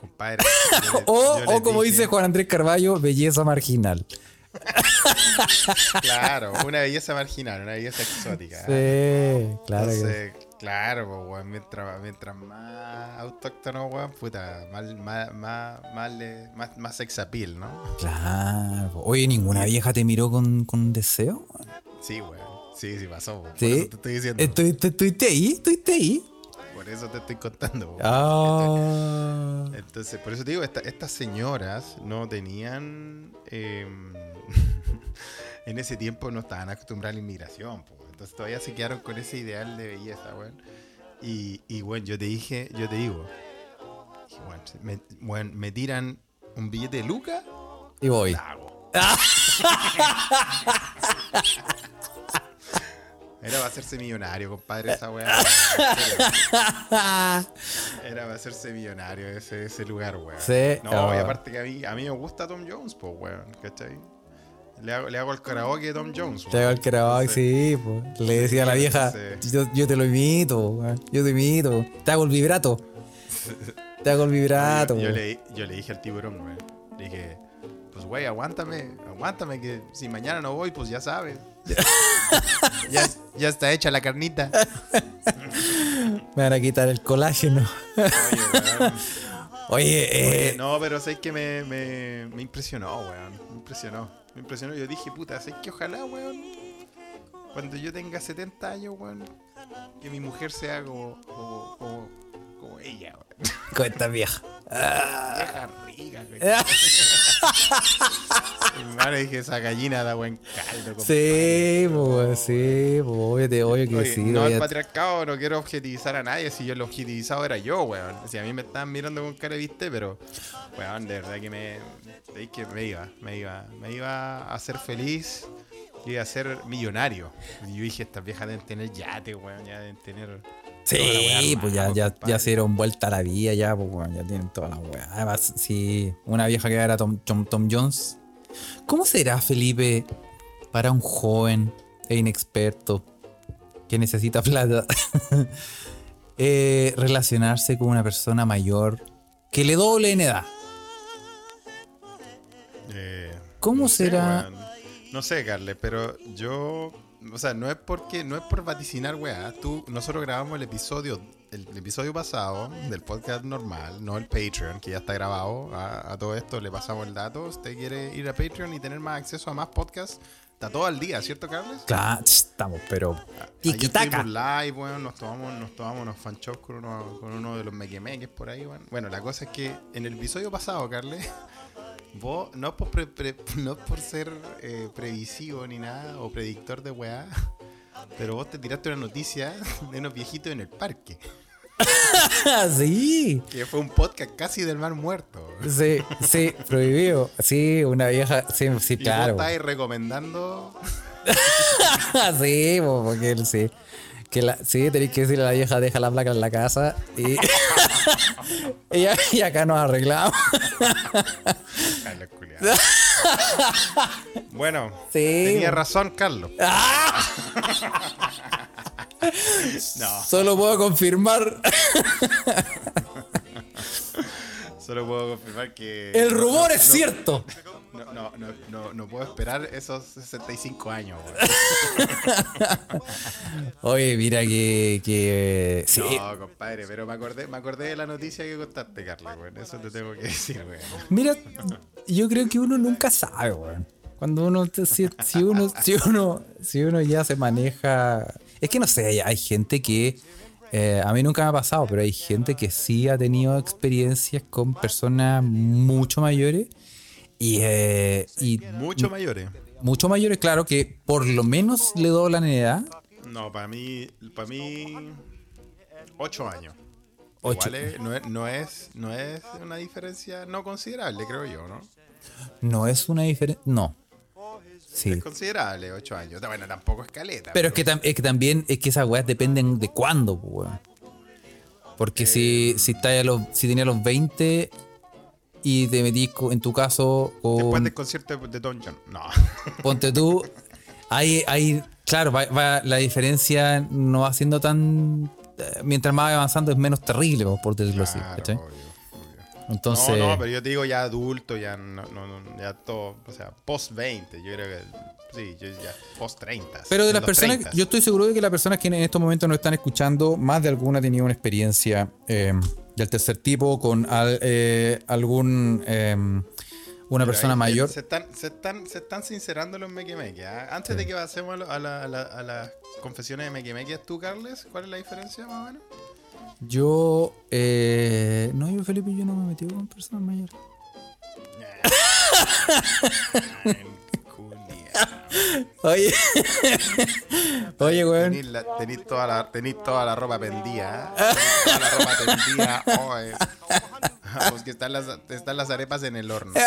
Compadre. yo le- O, yo o como dije- dice Juan Andrés Carballo, belleza marginal. Claro, una belleza marginal, una belleza exótica. Sí, claro. que- claro, pues, weón. Mientras, mientras más autóctono, weón, puta, más, más, más, más, más, sex appeal, ¿no? Claro. Oye, ¿ninguna vieja te miró con, con deseo? Sí, weón. Sí, sí pasó, weón. Por eso te estoy diciendo. ¿Estuviste, estuviste ahí? ¿Estuviste ahí? Por eso te estoy contando. Ah. Entonces, por eso te digo, esta- estas señoras no tenían. eh, en ese tiempo no estaban acostumbradas a la inmigración, po. entonces todavía se quedaron con ese ideal de belleza, weón. Y, y bueno, yo te dije, yo te digo, dije, weón, me, tiran un billete de Luca, Y voy. la hago. Era para hacerse millonario, compadre, esa weá. Era para hacerse millonario ese, ese lugar, weón. Sí, No, ah. y aparte que a mí, a mí me gusta Tom Jones, pues, weón, ¿cachai? Le hago, le hago el karaoke de Tom Jones, Te hago el karaoke, Entonces, sí, pues. Le decía a la vieja, yo, yo te lo imito, weón. yo te imito. Te hago el vibrato. Te hago el vibrato. Yo, yo weón. le, yo le dije al tiburón, weón. Le dije, pues, güey, aguántame, aguántame, que si mañana no voy, pues ya sabes. ya, ya está hecha la carnita. Me van a quitar el colágeno. Oye. Oye, Oye, eh, no, pero sé que me, me, me impresionó, weón. Me impresionó. Me impresionó. Yo dije, puta, sé que ojalá, weón. Cuando yo tenga 70 años, weón. Que mi mujer sea como, como, como, como ella, weón. con esta vieja. Vieja rica. Hermano, dije, esa gallina da buen caldo. Sí, pues, sí, pues, obvio, te- obvio que Oye, sí. no, el patriarcado no quiero objetivizar a nadie. Si yo lo objetivizado era yo, weón. Si a mí me estaban mirando con cara de viste, pero, weón, de verdad que me. de que me iba, me iba. Me iba a hacer feliz. Iba a ser millonario. Y yo dije, estas viejas deben tener yate, weón. Ya deben tener. Sí, pues ya, ya, ya se dieron vuelta a la vida, ya, pues, weón, ya tienen toda la weá. Además, si una vieja que era Tom, Tom, Tom Jones. ¿Cómo será, Felipe, para un joven e inexperto que necesita plata eh, relacionarse con una persona mayor que le doble en edad? Eh, ¿Cómo no sé, será? No sé, Carles, pero yo o sea, no es porque, no es por vaticinar, weá. Tú, nosotros grabamos el episodio, el, el episodio pasado del podcast normal, no el Patreon, que ya está grabado. A, a todo esto le pasamos el dato. Usted quiere ir a Patreon y tener más acceso a más podcasts. Está todo al día, ¿cierto, Carlos? Claro, estamos, pero. Ayer Tiki-taka. live, weón, nos tomamos, nos tomamos unos fan shows con uno, con uno de los mequemeques por ahí, weón. Bueno, la cosa es que en el episodio pasado, Carles, vos, no por, pre- pre- no por ser eh, previsivo ni nada, o predictor de weá, pero vos te tiraste una noticia de unos viejitos en el parque, sí. que fue un podcast casi del mar muerto. Sí, sí, prohibido. Sí, una vieja. Sí, sí, Y claro. vos estáis recomendando... sí, po, porque él sí. Que la, sí, tenéis que decirle a la vieja, deja la placa en la casa. Y, y, y acá nos arreglamos. Bueno, Sí. tenía razón, Carlos. No. Solo puedo confirmar. Solo puedo confirmar que. El rumor es no- cierto. No, no, no, no, no puedo esperar esos 65 años, weón. Oye, mira que. que sí. No, compadre, pero me acordé, me acordé de la noticia que contaste, Carlos, weón. Eso te tengo que decir, weón. Mira, yo creo que uno nunca sabe, weón. Cuando uno, si, si uno, si uno, si uno ya se maneja, es que no sé, hay, hay gente que eh, a mí nunca me ha pasado, pero hay gente que sí ha tenido experiencias con personas mucho mayores y, eh, y Mucho mayores. mucho mayores, claro, que por lo menos le doblan en edad. No, para mí, para mí, 8 años. Ocho. Igual es- no, es, no, es, no es una diferencia no considerable, creo yo, ¿no? No es una diferencia, no. Sí. Es considerable, 8 años. Bueno, tampoco es caleta. Pero es que, tam- es que también es que esas weas dependen de cuándo, weón. Porque si, si a los, si tenías los 20 y te metís en tu caso Después con del concierto de Don John. No. ponte tú, hay, hay, claro, va- va- la diferencia no va siendo tan eh, mientras más va avanzando es menos terrible, po, por decirlo así, Claro, ¿cachai? Entonces, No, no, pero yo te digo ya adulto, ya no, no, no, ya todo, o sea, post 20, yo creo que sí, yo ya post 30. Pero de las personas, 30. yo estoy seguro de que las personas que en estos momentos nos están escuchando, más de alguna ha tenido una experiencia eh, del tercer tipo con al- eh, algún eh, una Pero persona ahí mayor. Se están, se están, se están sincerando los mequemeques. ¿ah? Antes de que pasemos a, la- a la- a las confesiones de mequemeques, tú, Carles, ¿cuál es la diferencia más o menos? Yo, eh, no, yo Felipe, yo no me metí con personas mayores. Oye, oye, weón. Tenís toda la, toda la ropa pendida. toda la ropa tendida. Oh, eh. Porque están las, están las arepas en el horno.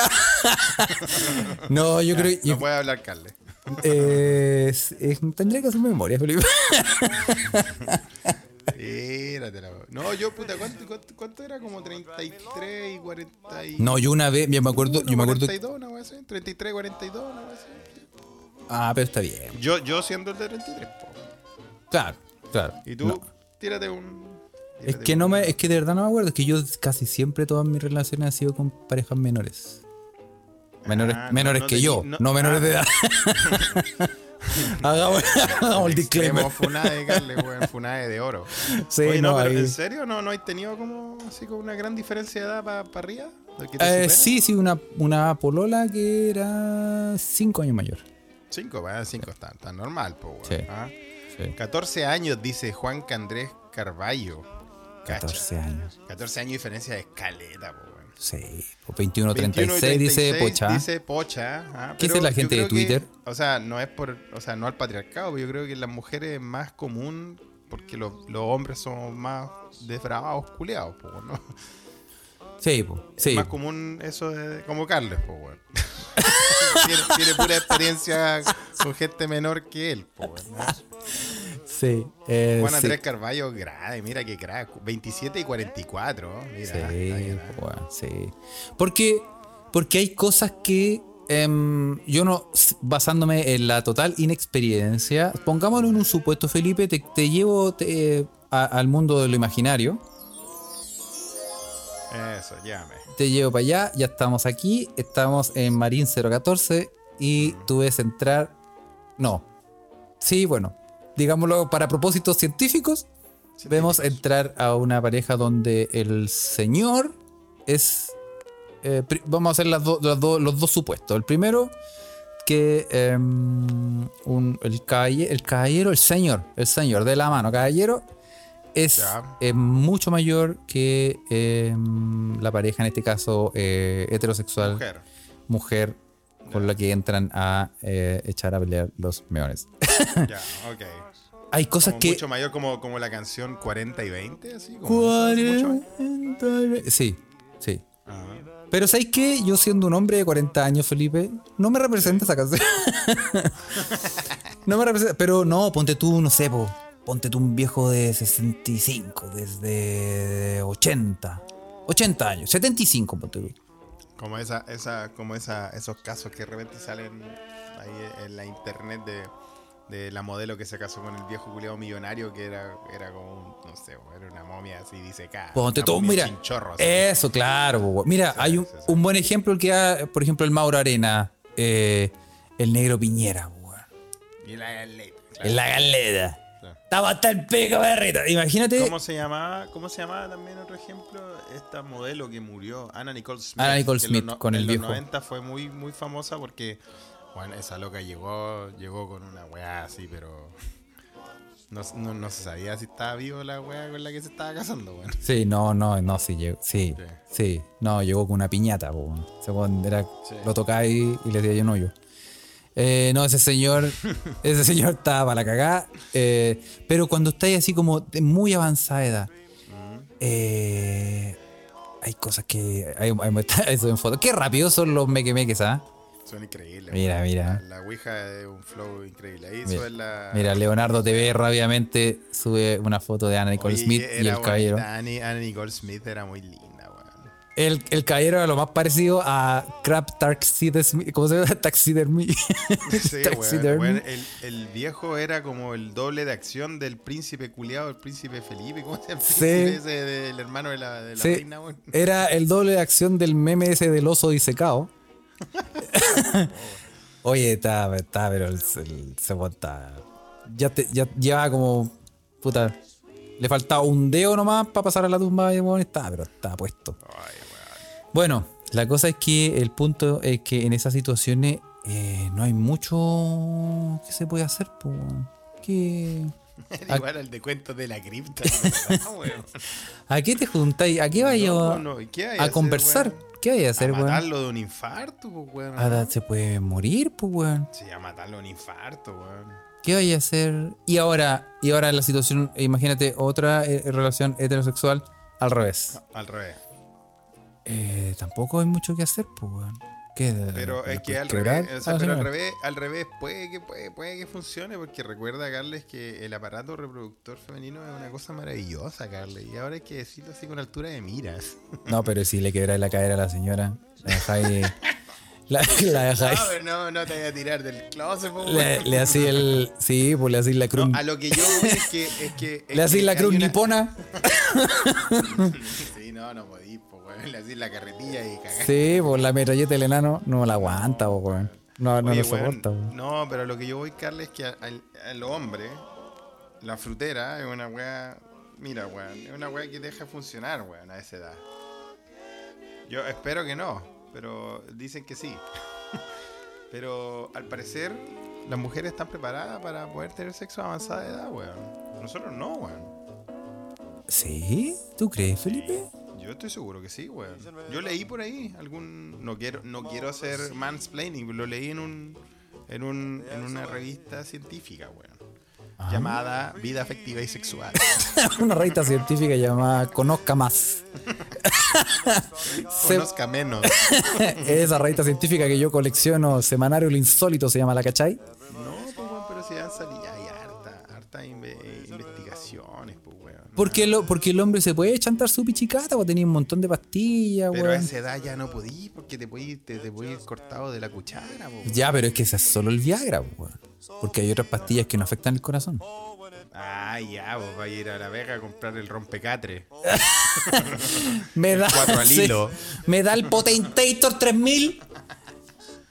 No, yo creo No yo- puede hablar, Carles. eh, es- es- tendría que hacer memoria, Felipe. Espératela. No, yo, puta, ¿cuánto, cuánto, cuánto era? Como 33 y 40 y... No, yo una vez, yo me acuerdo, yo me acuerdo. 42, una wea así. 33, 42, una wea así. Ah, pero está bien. Yo, yo siendo el de 33, po. Claro, claro. Y tú, No. tírate un... Es tírate que un- no me, es que de verdad no me acuerdo, es que yo casi siempre todas mis relaciones han sido con parejas menores. Menores, Ah, no, menores no que tení- yo, no- no, menores ah. de edad. hagamos, hagamos el disclaimer. Extremo Funade, Carles, weón, Funade de oro. Sí, Oye, no, no, pero ahí- ¿en serio? ¿No, no hay tenido como así como una gran diferencia de edad para arriba? ¿De que te Eh, sí, sí, una, una polola que era 5 años mayor. Cinco, bueno, cinco está, está normal, po, weón. Sí. ¿ah? Sí. 14 años, dice Juan Candrés Carballo. Cacha. 14 años. 14 años de diferencia de escaleta, po. Sí. O 21, 21 y 36 dice 36 Pocha. Dice Pocha. ah, ¿Qué dice la gente de que- Twitter? o sea, no es por, o sea, no al patriarcado, pero yo creo que las mujeres es más común porque los, los hombres son más desbravados, culiados, po, ¿no? Sí, po, sí. Más común eso de, como Carles, po, weón. tiene, tiene pura experiencia con gente menor que él, weón. ¿no? Sí. eh, Juan sí. Andrés Carballo, grave, mira qué crack. 27 y 44, mira. Sí, sí. Porque, porque hay cosas que em, yo no, basándome en la total inexperiencia, pongámoslo en un supuesto, Felipe, te, te llevo te, a- al mundo de lo imaginario, Eso, llame. te llevo para allá, ya estamos aquí, estamos en Marín 014 y tú ves entrar, no, Sí, bueno. Digámoslo para propósitos científicos, vemos entrar a una pareja donde el señor es. eh, vamos a hacer las do- las do- los dos supuestos. El primero, que em, un- el, caballe- el caballero, el señor, el señor de la mano, caballero, es eh, mucho mayor que em, la pareja, en este caso eh, heterosexual, Mujer. mujer, con la que entran a echar a pelear los meones. Ya, ok. Hay cosas Como que. Mucho mayor como, como la canción 40 y 20, así. Como mucho mayor. 40 y ve- Sí, sí. Ajá. Pero ¿sabes qué? Yo siendo un hombre de 40 años, Felipe, no me representa esa canción. no me representa. Pero no, ponte tú, no sé, po, ponte tú un viejo de 65, desde 80. 80 años, 75, ponte tú. Como esa, esa, como esa, esos casos que de repente salen ahí en la internet de, de la modelo que se casó con el viejo culiado millonario que era, era como un, no sé, era una momia así dice Ponte tú, mira. Eso, claro. Mira, hay un, sí, sí. un buen ejemplo el que da, por ejemplo, el Mauro Arena, eh, el negro Piñera, weón. Y la galeta, claro. En la galeta. Claro. Estaba hasta el pico, perrito. Imagínate. ¿Cómo se llamaba? ¿Cómo se llamaba también otro ejemplo? Esta modelo que murió, Anna Nicole Smith. Anna Nicole en Smith, con el en viejo. los 90 fue muy, muy famosa porque, bueno, esa loca llegó, llegó con una weá así, pero no, no, no se sabía si estaba vivo la weá con la que se estaba casando, bueno. Sí, no, no, no, sí, llegó, sí, Sí. sí, no, llegó con una piñata, weón. Weón Sí. lo tocaba y, y le hacía yo un hoyo. Eh, no, ese señor, ese señor estaba para la cagada, eh, pero cuando estáis así como de muy avanzada edad, eh, hay cosas que, hay, hay- eso en foto. Qué rápido son los mequemeques, ¿ah? Son increíbles. Mira, mira. La, la Ouija es un flow increíble. Ahí Mira, la. Mira, Leonardo TV rápidamente sube una foto de Anna Nicole Oye, Smith y el caballero. Anna Nicole Smith era muy linda, weón. El, el caballero era lo más parecido a Crab Taxidermy. ¿Cómo se llama? Taxidermy. Sí, Taxidermy. el, el viejo era como el doble de acción del príncipe culiado, el príncipe Felipe. ¿Cómo se llama? El Sí. príncipe ese del hermano de la, de la Sí, reina, era el doble de acción del meme ese del oso disecado. Oye, está, está, pero el, el está. Ya, te, ya lleva como. Puta. Le faltaba un dedo nomás para pasar a la tumba de weón, está, pero está puesto. Bueno, la cosa es que el punto es que en esas situaciones eh, no hay mucho que se puede hacer, pues. Que. Igual al de cuentos de la cripta. ¿verdad, weón? ¿A qué te juntáis? ¿A qué vaya No, no, ¿y qué a hacer, conversar? ¿Qué vaya a A hacer, weón? matarlo de un infarto, pues, weón. Ah, da- se puede morir, pues, weón. Sí, a matarlo de un infarto, weón. ¿Qué vaya a hacer? Y ahora, y ahora la situación, imagínate otra eh, relación heterosexual al revés. Al revés. Eh, tampoco hay mucho que hacer, pues, weón. ¿Qué? Pero ¿La es que al revés, o a sea, la pero al revés, al revés puede que puede, puede que funcione porque recuerda Carles que el aparato reproductor femenino es una cosa maravillosa, Carles, y ahora hay que decirlo así con altura de miras. No, pero si le quebráis la cadera a la señora, la dejáis. la, la dejáis. No, pero no, no te voy a tirar del closet, po, Le, le hacéis el. Sí, pues le hacéis la cruz. No, a lo que yo es que es que es le hacéis la cruz una- nipona. Sí, no, no podís, po, weón. Le hacéis la carretilla y cagás. Sí, pues la metralleta del enano no la aguanta, weón. No, no Oye, lo weón, soporta, weón. No, pero lo que yo voy, Carles, es que al, al hombre, la frutera es una weá. Mira, weón, es una weá que deja funcionar, weón, a esa edad. Yo espero que no, pero dicen que sí. pero al parecer, las mujeres están preparadas para poder tener sexo a avanzada edad, weón. Nosotros no, weón. ¿Sí? ¿Tú crees, Felipe? Yo estoy seguro que sí, weón. Yo leí por ahí algún. No quiero, no quiero hacer mansplaining, lo leí en un. En, un, en una revista científica, weón. Ah. Llamada Vida Afectiva y Sexual. Una revista científica llamada Conozca Más. Conozca menos. Esa revista científica que yo colecciono, Semanario El Insólito se llama la cachai. Porque, lo, porque el hombre se puede chantar su pichicata, pues tenía un montón de pastillas, Pero a weón. esa edad ya no podí, porque te podí, te, te podí ir cortado de la cuchara, po. Ya, pero es que ese es solo el Viagra, pues, weón. Porque hay otras pastillas que no afectan el corazón. Ah, ya, vos vas a ir a la Vega a comprar el rompecatre. Me da, cuatro al sí, hilo. me da el Potentator 3000.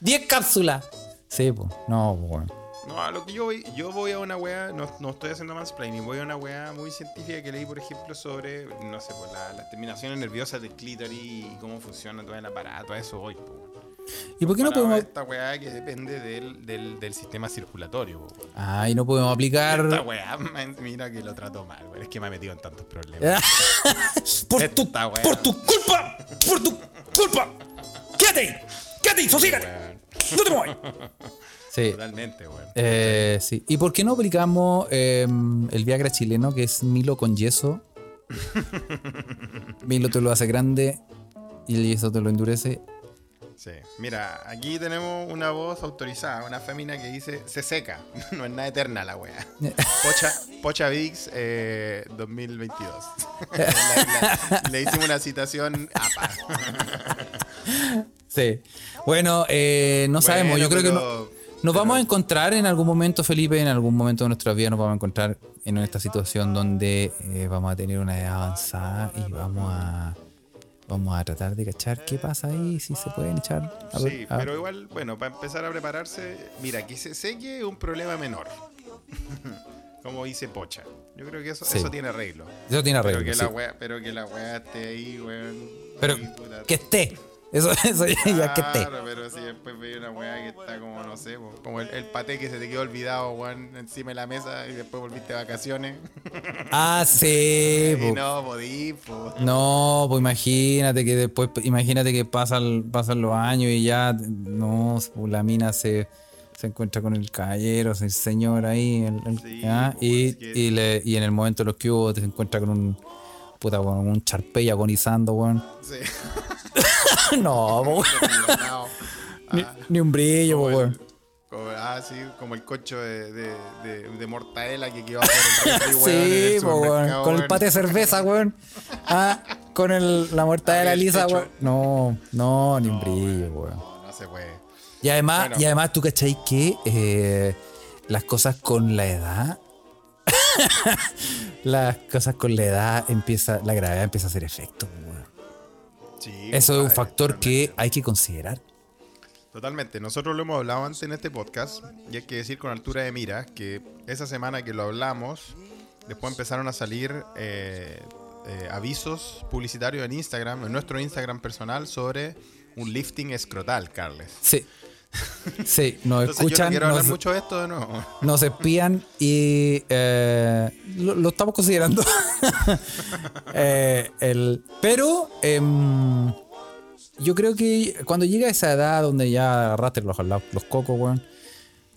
10 cápsulas. Sí, pues. No, pues, weón. No, a lo que yo voy, yo voy a una wea, no, no estoy haciendo mansplaining, voy a una wea muy científica que leí, por ejemplo, sobre, no sé, pues la- las terminaciones nerviosas del clítoris y cómo funciona todo el aparato, a eso voy. po. ¿Y por qué no podemos.? Esta weá que depende del, del, del sistema circulatorio. po. Ay, no podemos aplicar. Esta weá, mira que lo trato mal, weón. Es que me ha metido en tantos problemas. por, tu, por tu culpa, por tu culpa. Quédate, quédate, sosígate, no te muevas. Sí, Totalmente, weón. eh, sí. ¿Y por qué no aplicamos eh, el Viagra chileno, que es Milo con yeso? Milo te lo hace grande y el yeso te lo endurece. Sí. Mira, aquí tenemos una voz autorizada, una fémina que dice se seca. No es nada eterna la wea. Pocha, Pocha Vix eh, 2022. La- la- le hicimos una citación apa. Sí. Bueno, eh, no sabemos. Bueno, Yo creo que no- nos pero- vamos a encontrar en algún momento, Felipe, en algún momento de nuestra vida nos vamos a encontrar en esta situación donde eh, vamos a tener una edad avanzada y vamos a vamos a tratar de cachar qué pasa ahí, si se pueden echar. a Sí, a- pero igual, bueno, para empezar a prepararse, mira, que se seque es un problema menor. Como dice Pocha. Yo creo que eso, Sí. eso tiene arreglo. Eso tiene Pero arreglo. que, sí. la wea, pero que la weá esté ahí, weón. Pero que esté. Eso, eso ya, ya que. Claro, pero si después veis una weá que está como, no sé, como el, el paté que se te quedó olvidado, weón, encima de la mesa y después volviste de vacaciones. Ah, sí. y no podí, po. No, pues imagínate que después, imagínate que pasan, pasan los años y ya, no, pues la mina se, se encuentra con el caballero, el señor ahí, el- el- Sí, ¿ah? pues, y, es que- y, le- y en el momento de los que hubo, te encuentra con un, puta, con un charpey agonizando, weón. Sí. no, ni, Ah, ni un brillo, como el- weón. como- ah, sí, como el cocho de, de, de, de mortadela que quedó por el refri, weón, en Sí, po, weón. Con el pate de cerveza, weón. Ah, con el, la muerta de la Abre el lisa, weón. No, no, ni un brillo, weón. No, no se puede. Y además, Bueno. y además tú cachai que eh, las cosas con la edad, las cosas con la edad empieza, la gravedad empieza a hacer efecto. weón. Sí, Eso es un factor totalmente. que hay que considerar. Totalmente. Nosotros lo hemos hablado antes en este podcast y hay que decir con altura de mira que esa semana que lo hablamos, después empezaron a salir eh, eh, avisos publicitarios en Instagram, en nuestro Instagram personal, sobre un lifting escrotal, Carles. Sí. Sí, nos Entonces yo no escuchan, quiero hablar nos, mucho de esto de nuevo. nos espían y eh, lo, lo estamos considerando. Eh, el, pero em, yo creo que cuando llega esa edad donde ya agarraste los, los, los cocos, weón,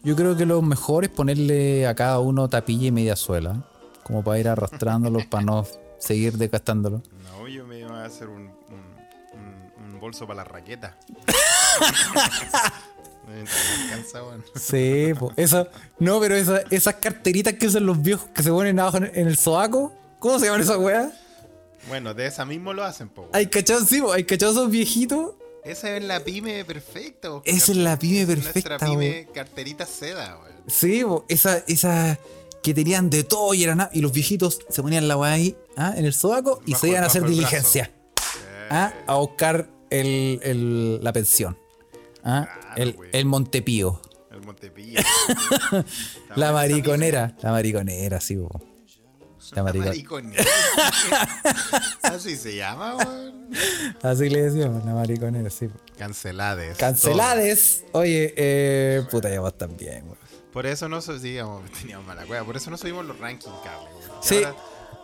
yo creo que lo mejor es ponerle a cada uno tapilla y media suela, como para ir arrastrándolos, para no seguir desgastándolo. No, yo me iba a hacer un, un, un- un bolso para la raqueta. Alcanza. Sí, po. Esa, no, pero esa- esas carteritas que usan los viejos que se ponen abajo en, en el sobaco, ¿cómo se llaman esas weas? Bueno, de esa mismo lo hacen, po. Hay cachados, sí, po, hay cachados esos viejitos. Esa es la pyme perfecta. po. Esa es la pyme Nuestra perfecta, pyme carterita seda, weón. Sí, po, esa, esa que tenían de todo y eran y los viejitos se ponían la weá ahí ¿ah? en el sobaco y Bajo- se iban a hacer diligencia ¿ah? a buscar el, el- la pensión. ¿ah? Claro, el, el Montepío. El Montepillo. La mariconera. La mariconera, sí, po. La mariconera. Así se llama, weón. Así le decíamos, la mariconera, sí. Cancelades. Cancelades. Oye, eh, puta, ya vos también, weón. Por eso no subimos, digamos, teníamos mala cueva. Por eso no subimos los rankings, Carlos. Sí. Ahora,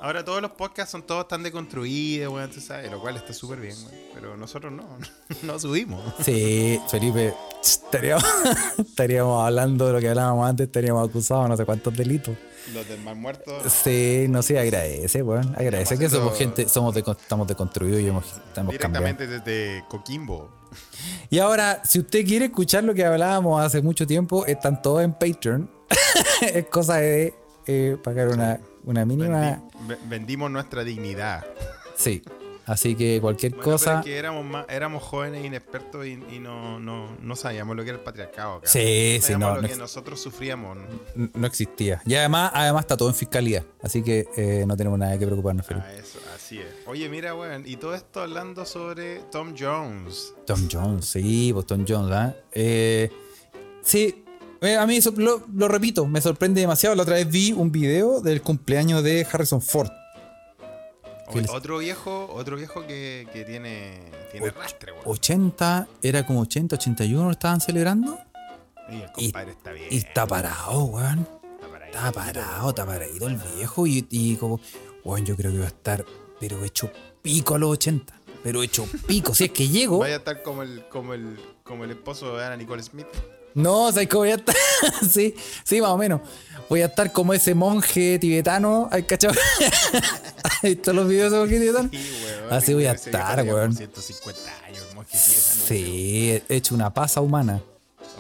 ahora todos los podcasts son todos tan deconstruidos, weón, tú sabes, lo cual está súper bien, weón. Pero nosotros no, no subimos. Sí, Felipe, estaríamos, estaríamos hablando de lo que hablábamos antes, estaríamos acusados de no sé cuántos delitos. Los del mal muerto. Sí, no sé, agradece, weón. Agradece que somos gente, somos de, estamos deconstruidos y hemos, estamos cambiando. Directamente desde Coquimbo. Y ahora, si usted quiere escuchar lo que hablábamos hace mucho tiempo, están todos en Patreon. es cosa de eh, pagar una, una mínima. Vendi- ve- vendimos nuestra dignidad. Sí. Así que cualquier Bueno, pero cosa. es que éramos, más, éramos jóvenes inexpertos y, y no, no, no sabíamos lo que era el patriarcado. cara. Sí, sí, sabíamos no, lo no que nosotros sufríamos. ¿no? No existía. Y además, además está todo en fiscalía. Así que eh, no tenemos nada que preocuparnos. Ah, eso, así es. Oye, mira, weón, y todo esto hablando sobre Tom Jones. Tom Jones, sí, pues Tom Jones, ¿ah? Eh, sí, Eh, a mí eso, lo, lo repito, me sorprende demasiado. La otra vez vi un video del cumpleaños de Harrison Ford. Otro viejo, otro viejo que, que tiene, tiene rastre, weón. 80, era como 80, 81 lo estaban celebrando. Y el Y, compadre está bien. y está parado, weón. está parado, está paradito el viejo. Y, y como, weón, yo creo que va a estar, pero hecho pico a los 80. Pero hecho pico. si es que llego. Vaya a estar como el, como el, como el esposo de Ana Nicole Smith. No, ¿sabes cómo voy a estar? sí, sí, más o menos. Voy a estar como ese monje tibetano. ¿Hay cachado? ¿Has visto los videos de monje tibetano? Sí, weón. Así voy a estar, weón. 150 años, monje tibetano, Sí, he hecho una pasa humana.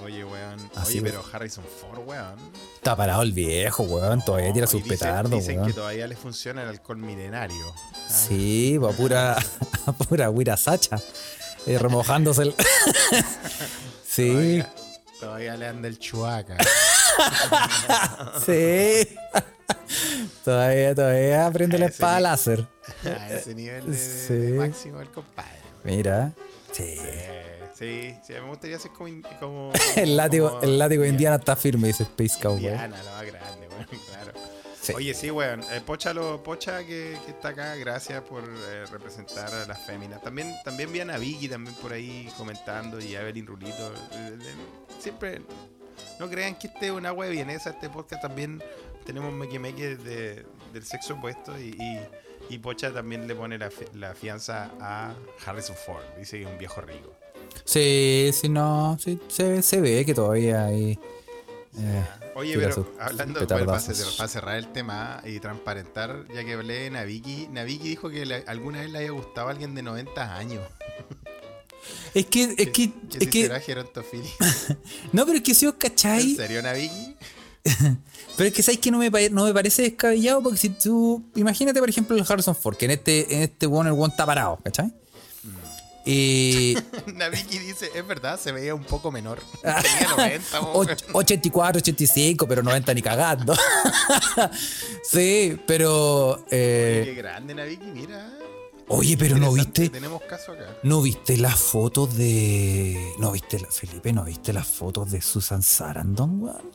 Oye, weón. Así, Oye, pero Harrison Ford, weón. Está parado el viejo, weón. Todavía tira sus dicen- petardos, Dicen que weón. todavía le funciona el alcohol milenario. Sí, va pura, pura Wira Sacha. eh, remojándose el. sí, todavía le anda el chuaca. sí. todavía, todavía prende la espada láser. a ese nivel de, Sí. de máximo el compadre. Mira. Sí. Sí, sí, me gustaría ser como. como El látigo, como el látigo Indiana está firme, dice Space Cowboy. Indiana, la más grande, weón, claro. Sí. Oye, sí, weón. eh, Pocha, lo, Pocha que, que está acá, gracias por eh, representar a las féminas. También, también vi a Naviki también por ahí comentando y a Evelyn Rulito. eh, eh, siempre, no crean que este es una de vienesa, este podcast también tenemos meque meque de, del sexo opuesto y, y, y Pocha también le pone la, la fianza a Harrison Ford. Dice que es un viejo rico. Sí, sí, no. Sí, se, se ve que todavía hay. eh, Oye, pero hablando pues, para, cer- para cerrar el tema y transparentar, ya que hablé de Naviki, Naviki dijo que alguna vez le había gustado a alguien de 90 años. Es que, es que, Que es si que. será. No, pero es que si os ¿En cacháis. serio, Naviki? Pero es que sabéis que no me, no me parece descabellado porque si tú. Imagínate, por ejemplo, el Harrison Ford, que en este, en este one el one está parado, ¿cachai? Y. Naviki dice, es verdad, se veía un poco menor. Tenía 90, po, och- 84, 85, pero 90 ni cagando. sí, pero. eh, Qué grande Naviki, mira. oye, pero no viste. Tenemos caso acá. ¿No viste las fotos de. No viste, la- Felipe, ¿no viste las fotos de Susan Sarandon, weón?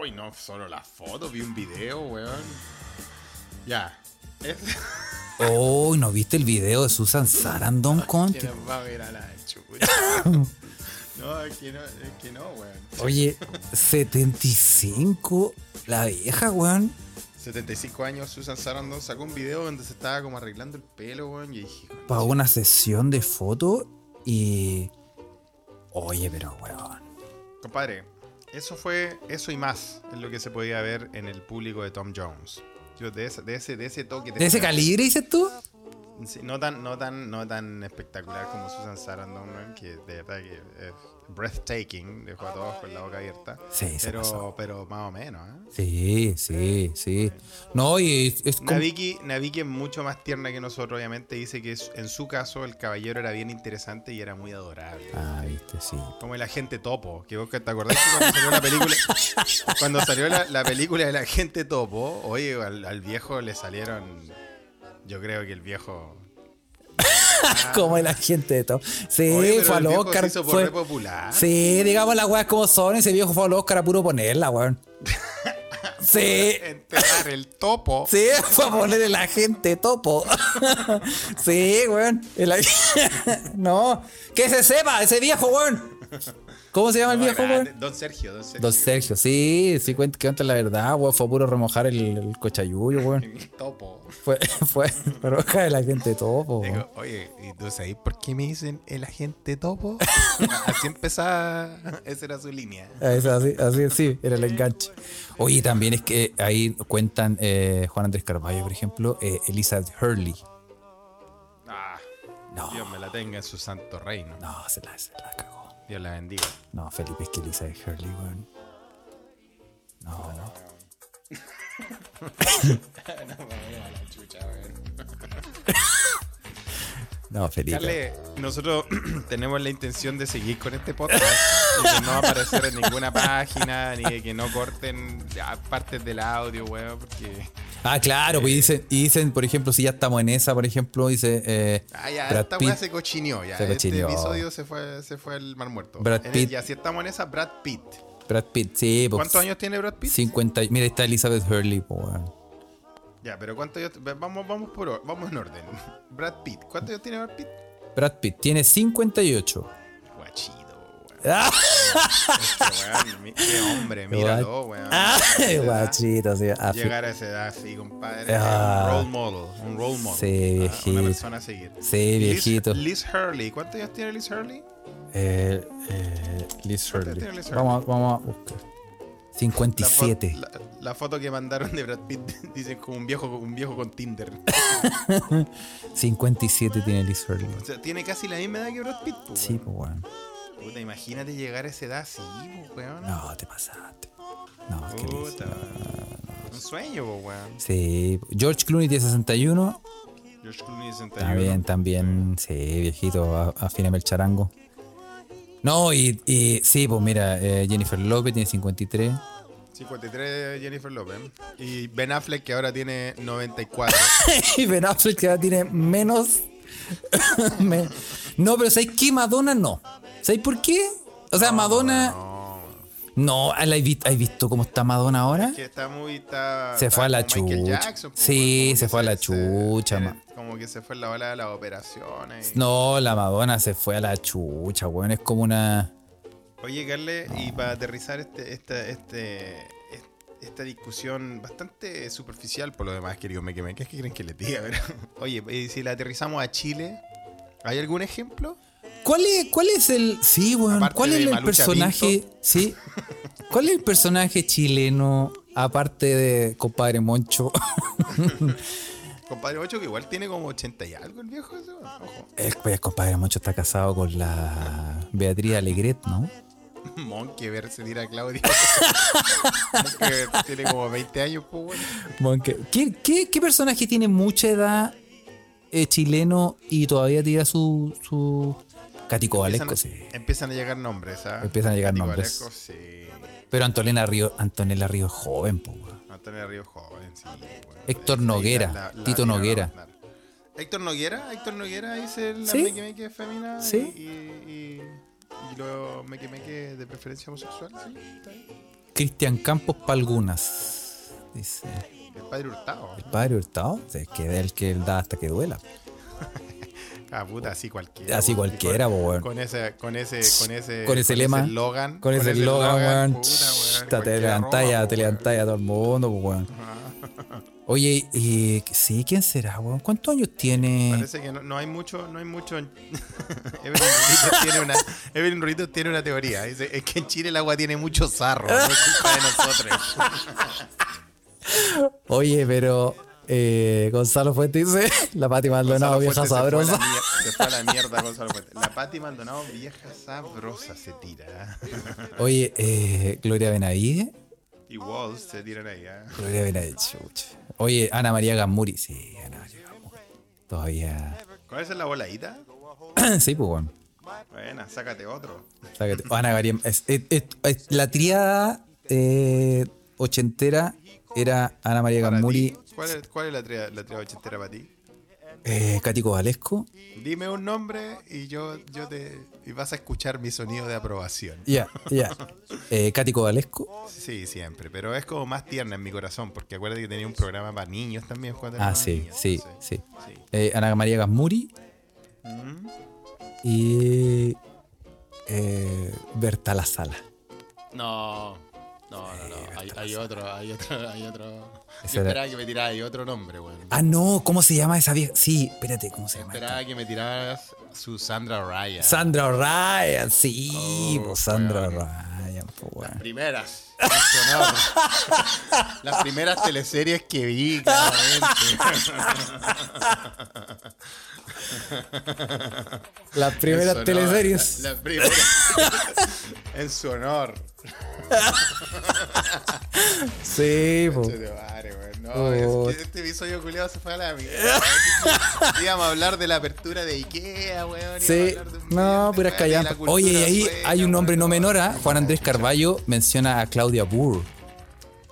Uy, no solo las fotos, vi un video, weón. Ya. Es... Oh, ¿no viste el video de Susan Sarandon con. ¿Quién nos va a ver a la chucha? No, es que no, es que no, weón. Oye, 75, la vieja, weón. 75 años, Susan Sarandon sacó un video donde se estaba como arreglando el pelo, weón. Y dije, Para una sesión de fotos y. Oye, pero weón. compadre, eso fue, eso y más es lo que se podía ver en el público de Tom Jones. Yo de ese, de ese, de ese toque. ¿De ese calibre dices tú? Sí, no tan, no tan, no tan espectacular como Susan Sarandon, weón, que de verdad que es breathtaking, dejó a todos con la boca abierta. Sí, se pasó. pero, pero más o menos, ¿eh? Sí, sí, sí. No, y es como. Naviki, Naviki es mucho más tierna que nosotros, obviamente. Dice que es- en su caso el caballero era bien interesante y era muy adorable. Ah, viste, sí. Como el agente Topo. Que vos que te acordás que cuando salió la película. cuando salió la, la película del agente Topo, oye, al, al viejo le salieron. Yo creo que el viejo. Como el agente de todo. Sí, Oye, fue al viejo se Oscar. hizo por fue- re popular. Sí, digamos las weas como son. Ese viejo fue al Oscar a puro ponerla, weón. Sí. Enterrar el topo. Sí, fue a poner el agente topo. sí, weón. El no, que se sepa, ese viejo, weón. ¿Cómo se llama el viejo, weón? Don Sergio, Don Sergio. Don Sergio, sí, sí, cuenta, que cuenta la verdad, weón. Fue puro remojar el, el cochayuyo, weón. Topo. Fue, fue a remojar el agente topo. Digo, oye, ¿y tú sabes por qué me dicen el agente topo? Así empezaba, esa era su línea. Ah, es así, así, sí, era el enganche. Oye, también es que ahí cuentan eh, Juan Andrés Carballo, por ejemplo, eh, Elizabeth Hurley. Ah, No, Dios me la tenga en su santo reino. no, se la, se la cagó. Dios la bendiga. No, Felipe, es que Elizabeth Hurley, weón. No, no. No, Felipe. Carle, nosotros tenemos la intención de seguir con este podcast y que no aparecer en ninguna página, ni de que no corten partes del audio, weón, porque... Ah, claro, pues dicen, y dicen, por ejemplo, si ya estamos en esa, por ejemplo, dice eh, Ah, ya, Brad esta weá se cochineó, ya. Se este episodio se fue, se fue al mar muerto. Brad el- Pitt. ya, si estamos en esa, Brad Pitt. Brad Pitt, sí, pues. ¿Cuántos años tiene Brad Pitt? 50. Mira, está Elizabeth Hurley, pues, weón. Ya, pero ¿cuántos años? Vamos, vamos, por, or- vamos en orden. Brad Pitt. ¿Cuántos años tiene Brad Pitt? Brad Pitt tiene 58. Guachito, weón. ¡Ah! Este qué hombre, míralo, weón. Ay, guachito, sí. Llegar a esa edad así, compadre. Ah. Un role model. Un role model. Sí, Ah, viejito. Una persona a seguir. Sí, viejito. Liz, Liz Hurley. ¿Cuántos años tiene Liz Hurley? Eh, eh, Liz ¿Cuánto Hurley. Liz Hurley? Vamos, vamos a buscar. La, fo- 57. la- la foto que mandaron de Brad Pitt dicen como un viejo, un viejo con Tinder. 57 tiene Liz Hurley. O sea, tiene casi la misma edad que Brad Pitt, pues, Sí, pues, weón. Puta, imagínate llegar a esa edad así, pues, weón. No, te pasaste. No, qué lindo. Puta, Un sueño, pues, weón. Sí, George Clooney tiene 61. George Clooney 61. También, también, sí, viejito, afíname el charango. No, y, y sí, pues mira, eh, Jennifer Lopez tiene 53. 53 Jennifer Lopez. Y Ben Affleck, que ahora tiene 94. y Ben Affleck que ahora tiene menos. Me- No, pero ¿sabes qué? Madonna no. ¿Sabes por qué? O sea, Madonna. no, No, ¿la ¿has visto, has visto cómo está Madonna ahora? que está muy. Está, Se está fue a la chucha. Pues, Sí, se fue a la chucha. Como que se fue en la ola de las operaciones. No, la Madonna se fue a la chucha, weón. Es como una. Oye, Carle, y para aterrizar este, esta, este, est- esta discusión bastante superficial por lo demás, querido Meque Meque, ¿qué creen que les diga? Pero, oye, y si la aterrizamos a Chile, ¿hay algún ejemplo? ¿Cuál es, cuál es el. Sí, weón. Aparte ¿Cuál es el Malucha personaje. Pinto. Sí. ¿Cuál es el personaje chileno, aparte de compadre Moncho? Compadre Ocho, que igual tiene como 80 y algo el viejo, ese, weón, ojo. el, pues, compadre Moncho está casado con la Beatriz Alegret, ¿no? Monkey ver se tira a Claudia. Monkey tiene como 20 años, pues, bueno. ¿Qué, qué, qué personaje tiene mucha edad eh, chileno y todavía tira su. su... Catico Valesco, sí. Empiezan, empiezan a llegar nombres, ¿ah? Empiezan a llegar Catico nombres. Valesco, sí. Pero Antonella Río, Antonella Río es joven, po, Río joven, sí. bueno. Héctor Noguera, Tito Noguera. Héctor Noguera, Héctor Noguera dice la Sí. Meque Meque femina Sí. y, y, y, y luego Meque Meque de preferencia homosexual, sí, está ahí. Cristian Campos Palgunas. Dice. El padre Hurtado. El padre Hurtado. es que es el que da hasta que duela. Ah, puta, así cualquiera. Así cualquiera, po, weón. Con ese, con ese, con ese, Con ese lema. eslogan. Con ese eslogan, weón. puta, Te levantáis te levantáis a todo el mundo, weón. Oye, y sí, ¿quién será, weón? ¿Cuántos años tiene? Parece que no, no hay mucho, no hay mucho. Evelyn Ruritos tiene una, Evelyn tiene una teoría. Dice, es que en Chile el agua tiene mucho sarro, no es culpa de nosotros. Oye, pero eh, Gonzalo Fuentes dice, la Pati Maldonado, vieja sabrosa. Se fue a la mierda, Gonzalo Fuentes. La Pati Maldonado, vieja sabrosa, se tira. Oye, eh, Gloria Benavide. Y Walls se tiran ahí. ¿ah? Gloria Benavide, chucha. Oye, Ana María Gamuri. Sí, Ana María Gamuri. Todavía. ¿Cuál es la voladita? sí, pues, weón. Buena, sácate otro. Sácate. Ana María. es- es- es- es- la triada eh, ochentera era Ana María Gamuri, ¿Cuál es, cuál es la tria, la tria ochentera para ti? eh, Cático Valesco. Dime un nombre y yo, yo te. Y vas a escuchar mi sonido de aprobación. Ya, ya. Eh, Cático Valesco. Sí, siempre, pero es como más tierna en mi corazón, porque acuérdate que tenía un programa para niños también cuando Ah, sí, niños, sí, entonces, sí. sí. Eh, Ana María Gamuri. Mm. Y. Eh, Berta La Sala. No, no, no, no. Hay, hay otro, hay otro, hay otro. Yo esperaba que me tiraras otro nombre, weón. Ah, no, ¿cómo se llama esa vieja? Sí, espérate, ¿cómo se llama? Esperaba que me tiraras su Sandra Ryan. Sandra Ryan, sí, Oh, pues Sandra weón. Ryan, pues weón. primeras. En su honor. Las primeras teleseries que vi, claramente. Las primeras honor. teleseries. Las primeras. en su honor. Sí, pues. No, Oh. es que este episodio culiado se fue a la mierda. Íbamos a hablar de la apertura de Ikea, weón. Sí, no, puras cultura Oye, y ahí hay un nombre weón, no menor, ¿ah? no, Juan Andrés. Carballo menciona a Claudia Burr.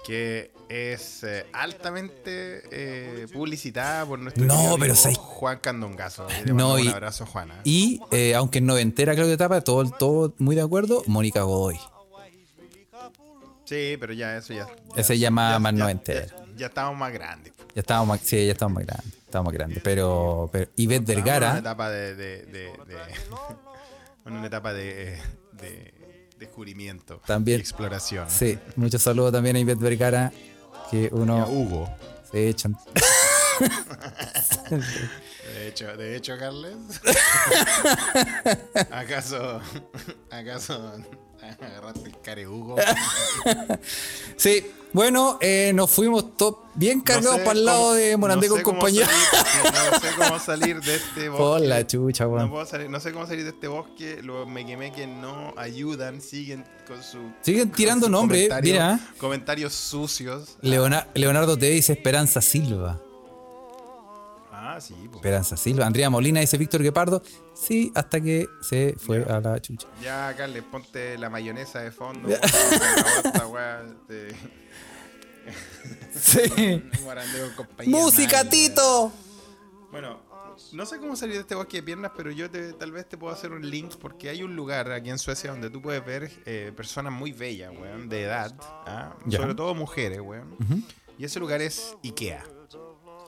Que es eh, altamente eh, publicitada por nuestro No, pero sabes- Juan Candongazo. No, y- un abrazo, Juana. Y, eh, aunque es noventera Claudia Tapa, todo, todo muy de acuerdo, Mónica Godoy. Sí, pero ya eso ya. Ese ya más- más noventero. Ya, ya estamos más grandes. pues. Ya estábamos más, sí, ya estábamos más grandes. Estábamos más grandes. Pero, pero Ivette Estamos en una Vergara, etapa de. de, de, de- en una etapa de, de descubrimiento. También. y exploración. sí, muchos saludos también a Ivette Vergara, que Y a uno Hugo. se echan. De hecho, de hecho, Carles. ¿Acaso. ¿Acaso agarraste el care Hugo? Sí, bueno, eh, nos fuimos to- bien cargados No sé para el lado cómo- de Morandé no con sé compañía. salir- no sé cómo salir de este bosque. Por la chucha, No, weón. puedo salir- no sé cómo salir de este bosque. Los me quemé que no ayudan, siguen con su. Siguen tirando nombres, comentarios- mira. Comentarios sucios. Leona- Leonardo te dice Esperanza Silva. Ah, sí, po. Esperanza Silva. Andrea Molina dice Víctor Guepardo. Sí, hasta que se fue a la chucha. Ya, Carles, ponte la mayonesa de fondo. Sí. ¡Música, Tito! Bueno, no sé cómo salir de este bosque de piernas, pero yo te- tal vez te puedo hacer un link porque hay un lugar aquí en Suecia donde tú puedes ver eh, personas muy bellas, weón, de edad, ¿ah? Sobre todo mujeres, weón. Y ese lugar es Ikea.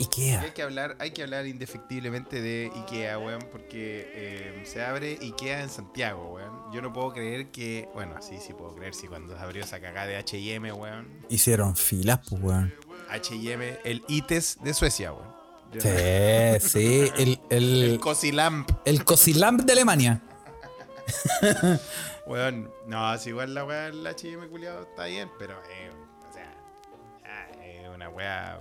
Ikea. hay que hablar, hay que hablar indefectiblemente de Ikea, weón, porque eh, se abre Ikea en Santiago, weón. Yo no puedo creer que, bueno, sí, sí puedo creer, sí, cuando se abrió esa cagada de H&M, weón. Hicieron filas, pues, weón. H&M, el ITES de Suecia, weón. Yo- Sí, sí. El, El el, Cosilamp. el Cosilamp de Alemania. Weón, no, si igual la weá del H&M culiado está bien, pero eh, o sea, es una weá,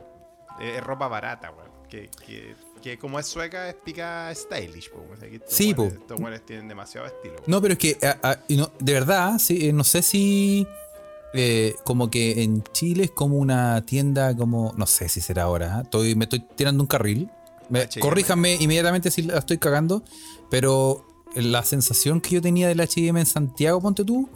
es, ropa barata, weón. Que, que, que como es sueca, es pica stylish, po. O sea, que estos Sí, Estos weones tienen demasiado estilo. po. No, pero es que, a- a- y no, de verdad, sí, eh, no sé si. eh, como que en Chile es como una tienda, como. No sé si será ahora. ¿ah? Estoy, me estoy tirando un carril. Me- corríjanme inmediatamente si la estoy cagando. Pero la sensación que yo tenía del HM en Santiago, ponte tú,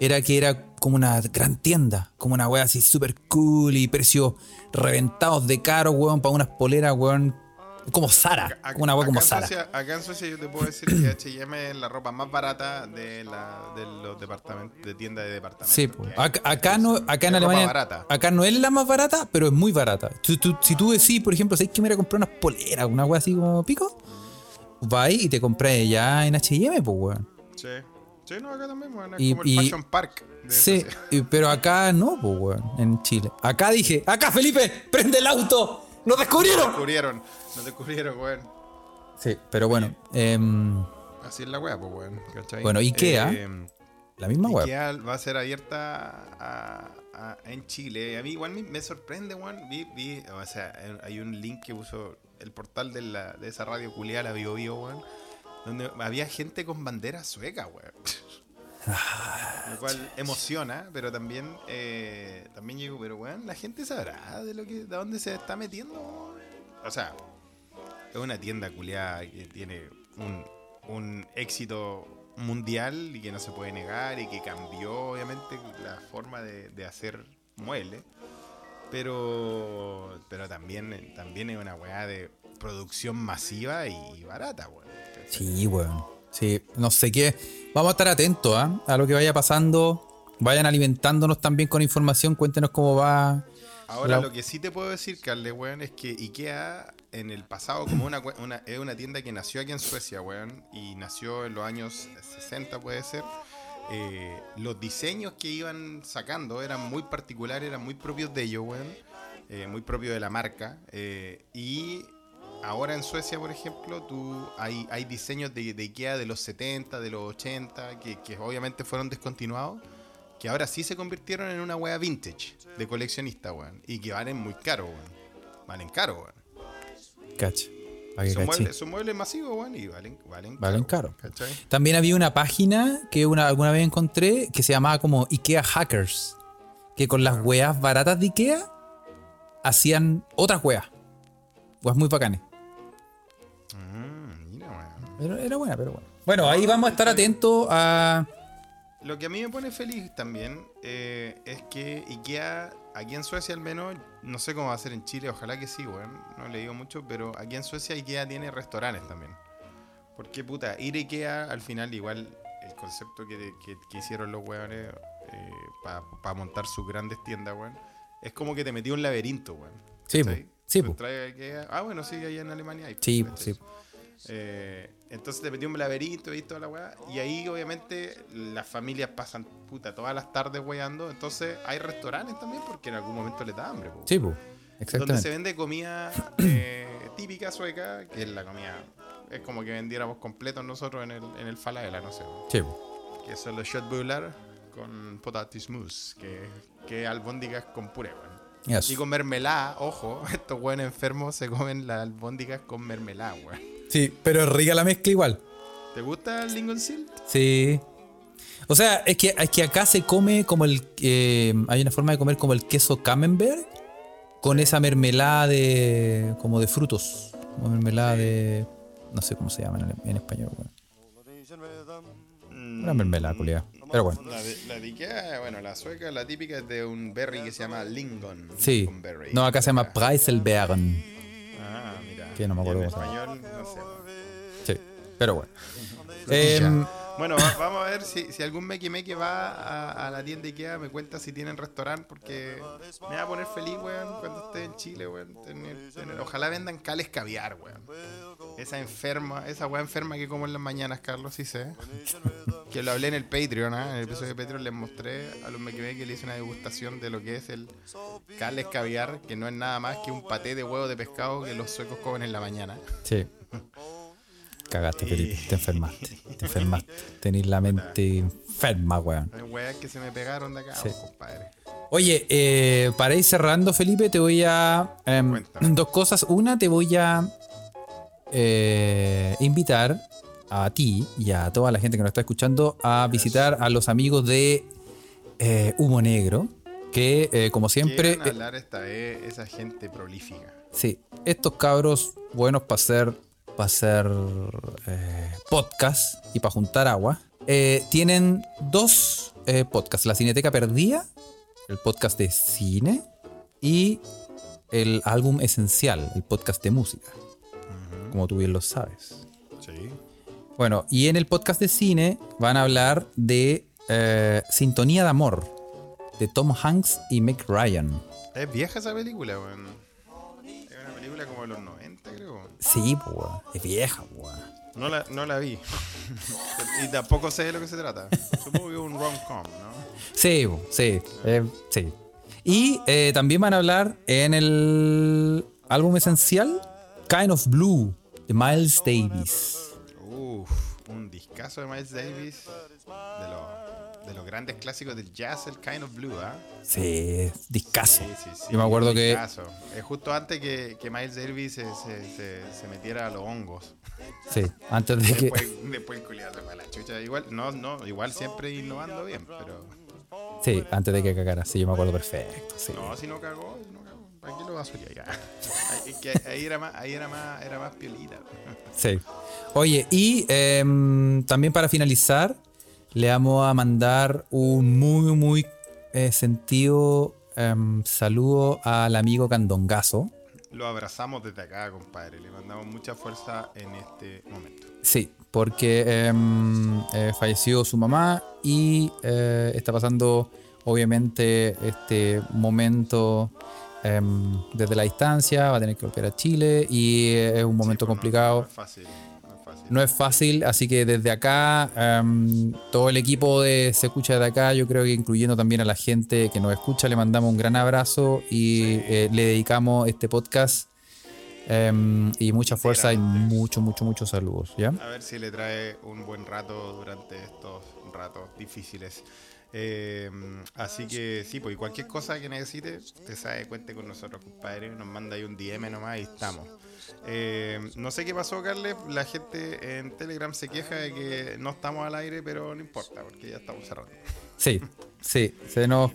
era que era como una gran tienda. Como una wea así súper cool y precios reventados de caro, weón, para unas poleras, weón. Como Sara. Una wea como Sara. Acá en Suecia yo te puedo decir que H&M es la ropa más barata de, la, de los departamentos, de tiendas de departamentos. Sí, pues. acá, acá no, acá en Alemania, acá no es la más barata, pero es muy barata. Tú- tú- si tú decís, por ejemplo, ¿sabes que me voy a comprar unas poleras, una wea así como pico? Vas y te compras ya en H&M, pues, weón. Sí. Sí, no, acá también, weón. Es Y- como el y- Fashion Park. Sí, y- pero acá no, pues, weón, en Chile. Acá dije, acá Felipe, prende el auto, nos descubrieron. descubrieron, nos descubrieron, weón. Sí, pero bueno, em, Así es la wea, pues, weón. ¿cachai? Bueno, Ikea, Eh, la misma web. Ikea va a ser abierta a- a- en Chile. A mí igual me, sorprende, weón. Vi, vi, o sea, hay un link que puso el portal de, la, de esa radio culiada, la Bio Bio, weón. Donde había gente con bandera sueca, weón. Lo cual emociona, pero también, eh, también digo, pero weón, la gente sabrá de lo que, de dónde se está metiendo. O sea, es una tienda culiada que tiene un, un éxito mundial y que no se puede negar y que cambió obviamente la forma de, de hacer muebles. Pero, pero también, también es una weá de producción masiva y barata, weón. Sí, weón. Sí, no sé qué. Vamos a estar atentos ¿ah? a lo que vaya pasando. Vayan alimentándonos también con información. Cuéntenos cómo va. Ahora La- lo que sí te puedo decir, Carle, weón, es que Ikea en el pasado, como una, una- es una tienda que nació aquí en Suecia, weón, y nació en los años 60, puede ser. eh, los diseños que iban sacando eran muy particulares, eran muy propios de ellos, weón, eh, muy propios de la marca. eh, y ahora en Suecia, por ejemplo, tú hay, hay diseños de, de Ikea de los 70, de los 80, que, que obviamente fueron descontinuados que ahora sí se convirtieron en una wea vintage de coleccionista, weón. Y que valen muy caro, weón. Valen caro, weón. Que Son muebles, son muebles masivos, weón, y valen, valen, Valen caro. También había una página que una, alguna vez encontré que se llamaba como Ikea Hackers. Que con las weas baratas de Ikea hacían otras weas. Weas muy bacanes. Pero era buena, pero bueno. Bueno, ahí vamos a estar atentos a. Lo que a mí me pone feliz también eh, es que Ikea, aquí en Suecia al menos, no sé cómo va a ser en Chile, ojalá que sí, weón. No le digo mucho, pero aquí en Suecia Ikea tiene restaurantes también. Porque, puta, ir a Ikea al final, igual el concepto que, que- que hicieron los weones para montar sus grandes tiendas, weón, es como que te metió un laberinto, weón. Sí. Sí, que- Ah, bueno, sí, ahí en Alemania hay. Sí, sí. Eh, entonces te metió un laberinto y toda la weá. Y ahí, obviamente, las familias pasan puta todas las tardes weando. Entonces hay restaurantes también porque en algún momento les da hambre, po. Sí, po. Donde se Exactamente. vende comida eh, típica sueca, que es la comida. Es como que vendiéramos completos nosotros en el, en el Falabella, no sé. Sí, po. Que son los shotbullar con potatis mousse, que, que albóndigas con puré, weón. Y con mermelada, ojo, estos weones enfermos se comen las albóndigas con mermelada, weón. Sí, pero es rica la mezcla igual. ¿Te gusta el Lingon Silt? Sí. O sea, es que, es que acá se come como el. eh, hay una forma de comer como el queso camembert con esa mermelada de. como de frutos. Como mermelada de. no sé cómo se llama en, en español, weón. Una mermelada, culiada. Pero bueno. La de, la de Ikea, bueno, la sueca, la típica es de un berry que se llama Lingon. Sí. Berry. No, acá se llama Preiselbeeren. Que no me acuerdo cómo se español, no sé. Sí, pero bueno. Bueno, va- vamos a ver si, si algún meque meque va a, a la tienda Ikea, me cuenta si tienen restaurante, porque me va a poner feliz, weón, cuando esté en Chile, weón. tener- tener- ojalá vendan cales caviar, weón. Esa enferma, esa weá enferma que como en las mañanas, Carlos, sí sé. Que lo hablé en el Patreon, ¿ah? En el episodio de Patreon les mostré a los meque meque, le hice una degustación de lo que es el cales caviar, que no es nada más que un paté de huevo de pescado que los suecos comen en la mañana. sí. Cagaste, Felipe. Te enfermaste. Te enfermaste. Tenís la mente enferma, weón. Hay weas que se me pegaron de acá, Sí. compadre. Oye, eh, para ir cerrando, Felipe, te voy a. Cuéntame. dos cosas. Una, te voy a eh, invitar a ti y a toda la gente que nos está escuchando a visitar a los amigos de eh, Humo Negro. Que, eh, como siempre. Hablar esta vez esa gente prolífica. Sí, estos cabros buenos para hacer, para hacer eh, podcast y para juntar agua. eh, tienen dos eh, podcasts: La Cineteca Perdida, el podcast de cine, y el álbum esencial, el podcast de música, como tú bien lo sabes. Sí. Bueno, y en el podcast de cine van a hablar de Sintonía de Amor, de Tom Hanks y Meg Ryan. Es vieja esa película, weón. Una película como de los 90, creo. Sí, pues, es vieja, weón. No la, no la vi. y tampoco sé de lo que se trata. Supongo que es un rom-com, ¿no? Sí, sí, eh, sí. Y eh, también van a hablar en el álbum esencial, Kind of Blue, de Miles Davis. Uf, un discazo de Miles Davis. De los, de los grandes clásicos del jazz, el Kind of Blue, ¿ah? Sí, discaso. Sí, sí, sí. Yo me acuerdo que. Es justo antes que, que Miles Davis se, se, se, se metiera a los hongos. Sí, antes de que. Después, después el culiado se fue a la chucha. Igual, no, no, igual siempre innovando bien, pero. Sí, antes de que cagara. Sí, yo me acuerdo perfecto. Sí. No, si no cagó, si no cagó. ¿Para qué lo vas a ya? Ahí, que ahí era más, ahí era más, era más piolita. Sí. Oye, y em, también para finalizar, le vamos a mandar un muy, muy eh, sentido em, saludo al amigo Candongazo. Lo abrazamos desde acá, compadre. Le mandamos mucha fuerza en este momento. Sí, porque em, eh, falleció su mamá y eh, está pasando, obviamente, este momento em, desde la distancia. Va a tener que volver a Chile y es un momento Sí, complicado. No, es fácil. No es fácil. No es fácil, así que desde acá, em, todo el equipo de Se Escucha de acá, yo creo que incluyendo también a la gente que nos escucha, le mandamos un gran abrazo y eh, le dedicamos este podcast em, y mucha fuerza y mucho, mucho, muchos saludos, ¿ya? A ver si le trae un buen rato durante estos ratos difíciles. Eh, así que sí, pues y cualquier cosa que necesite, usted sabe, cuente con nosotros, compadre. Nos manda ahí un DM nomás y estamos. Eh, no sé qué pasó, Carles. La gente en Telegram se queja de que no estamos al aire, pero no importa, porque ya estamos cerrando. Sí, sí, se nos,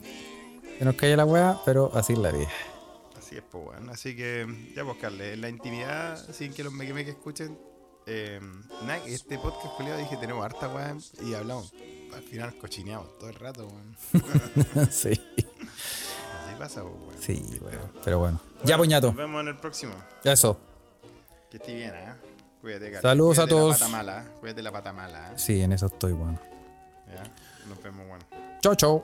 se nos cae la weá, pero así es la vida. Así es, pues, bueno. Así que, ya, pues, Carles, en la intimidad, sin que los meque escuchen. Eh, nada, este podcast, culiado, dije, tenemos harta weá y hablamos. Al final cochineamos todo el rato, weón. sí, Así pasa, pues, weón. sí, weón. Pero bueno. Ya, poñato. Nos vemos en el próximo. Eso. Que esté bien, ¿eh? Cuídate, Carles. Saludos a todos. La pata mala, ¿eh? Cuídate la pata mala, ¿eh? Sí, en eso estoy, bueno. Ya. Nos vemos, bueno. Chau, chau.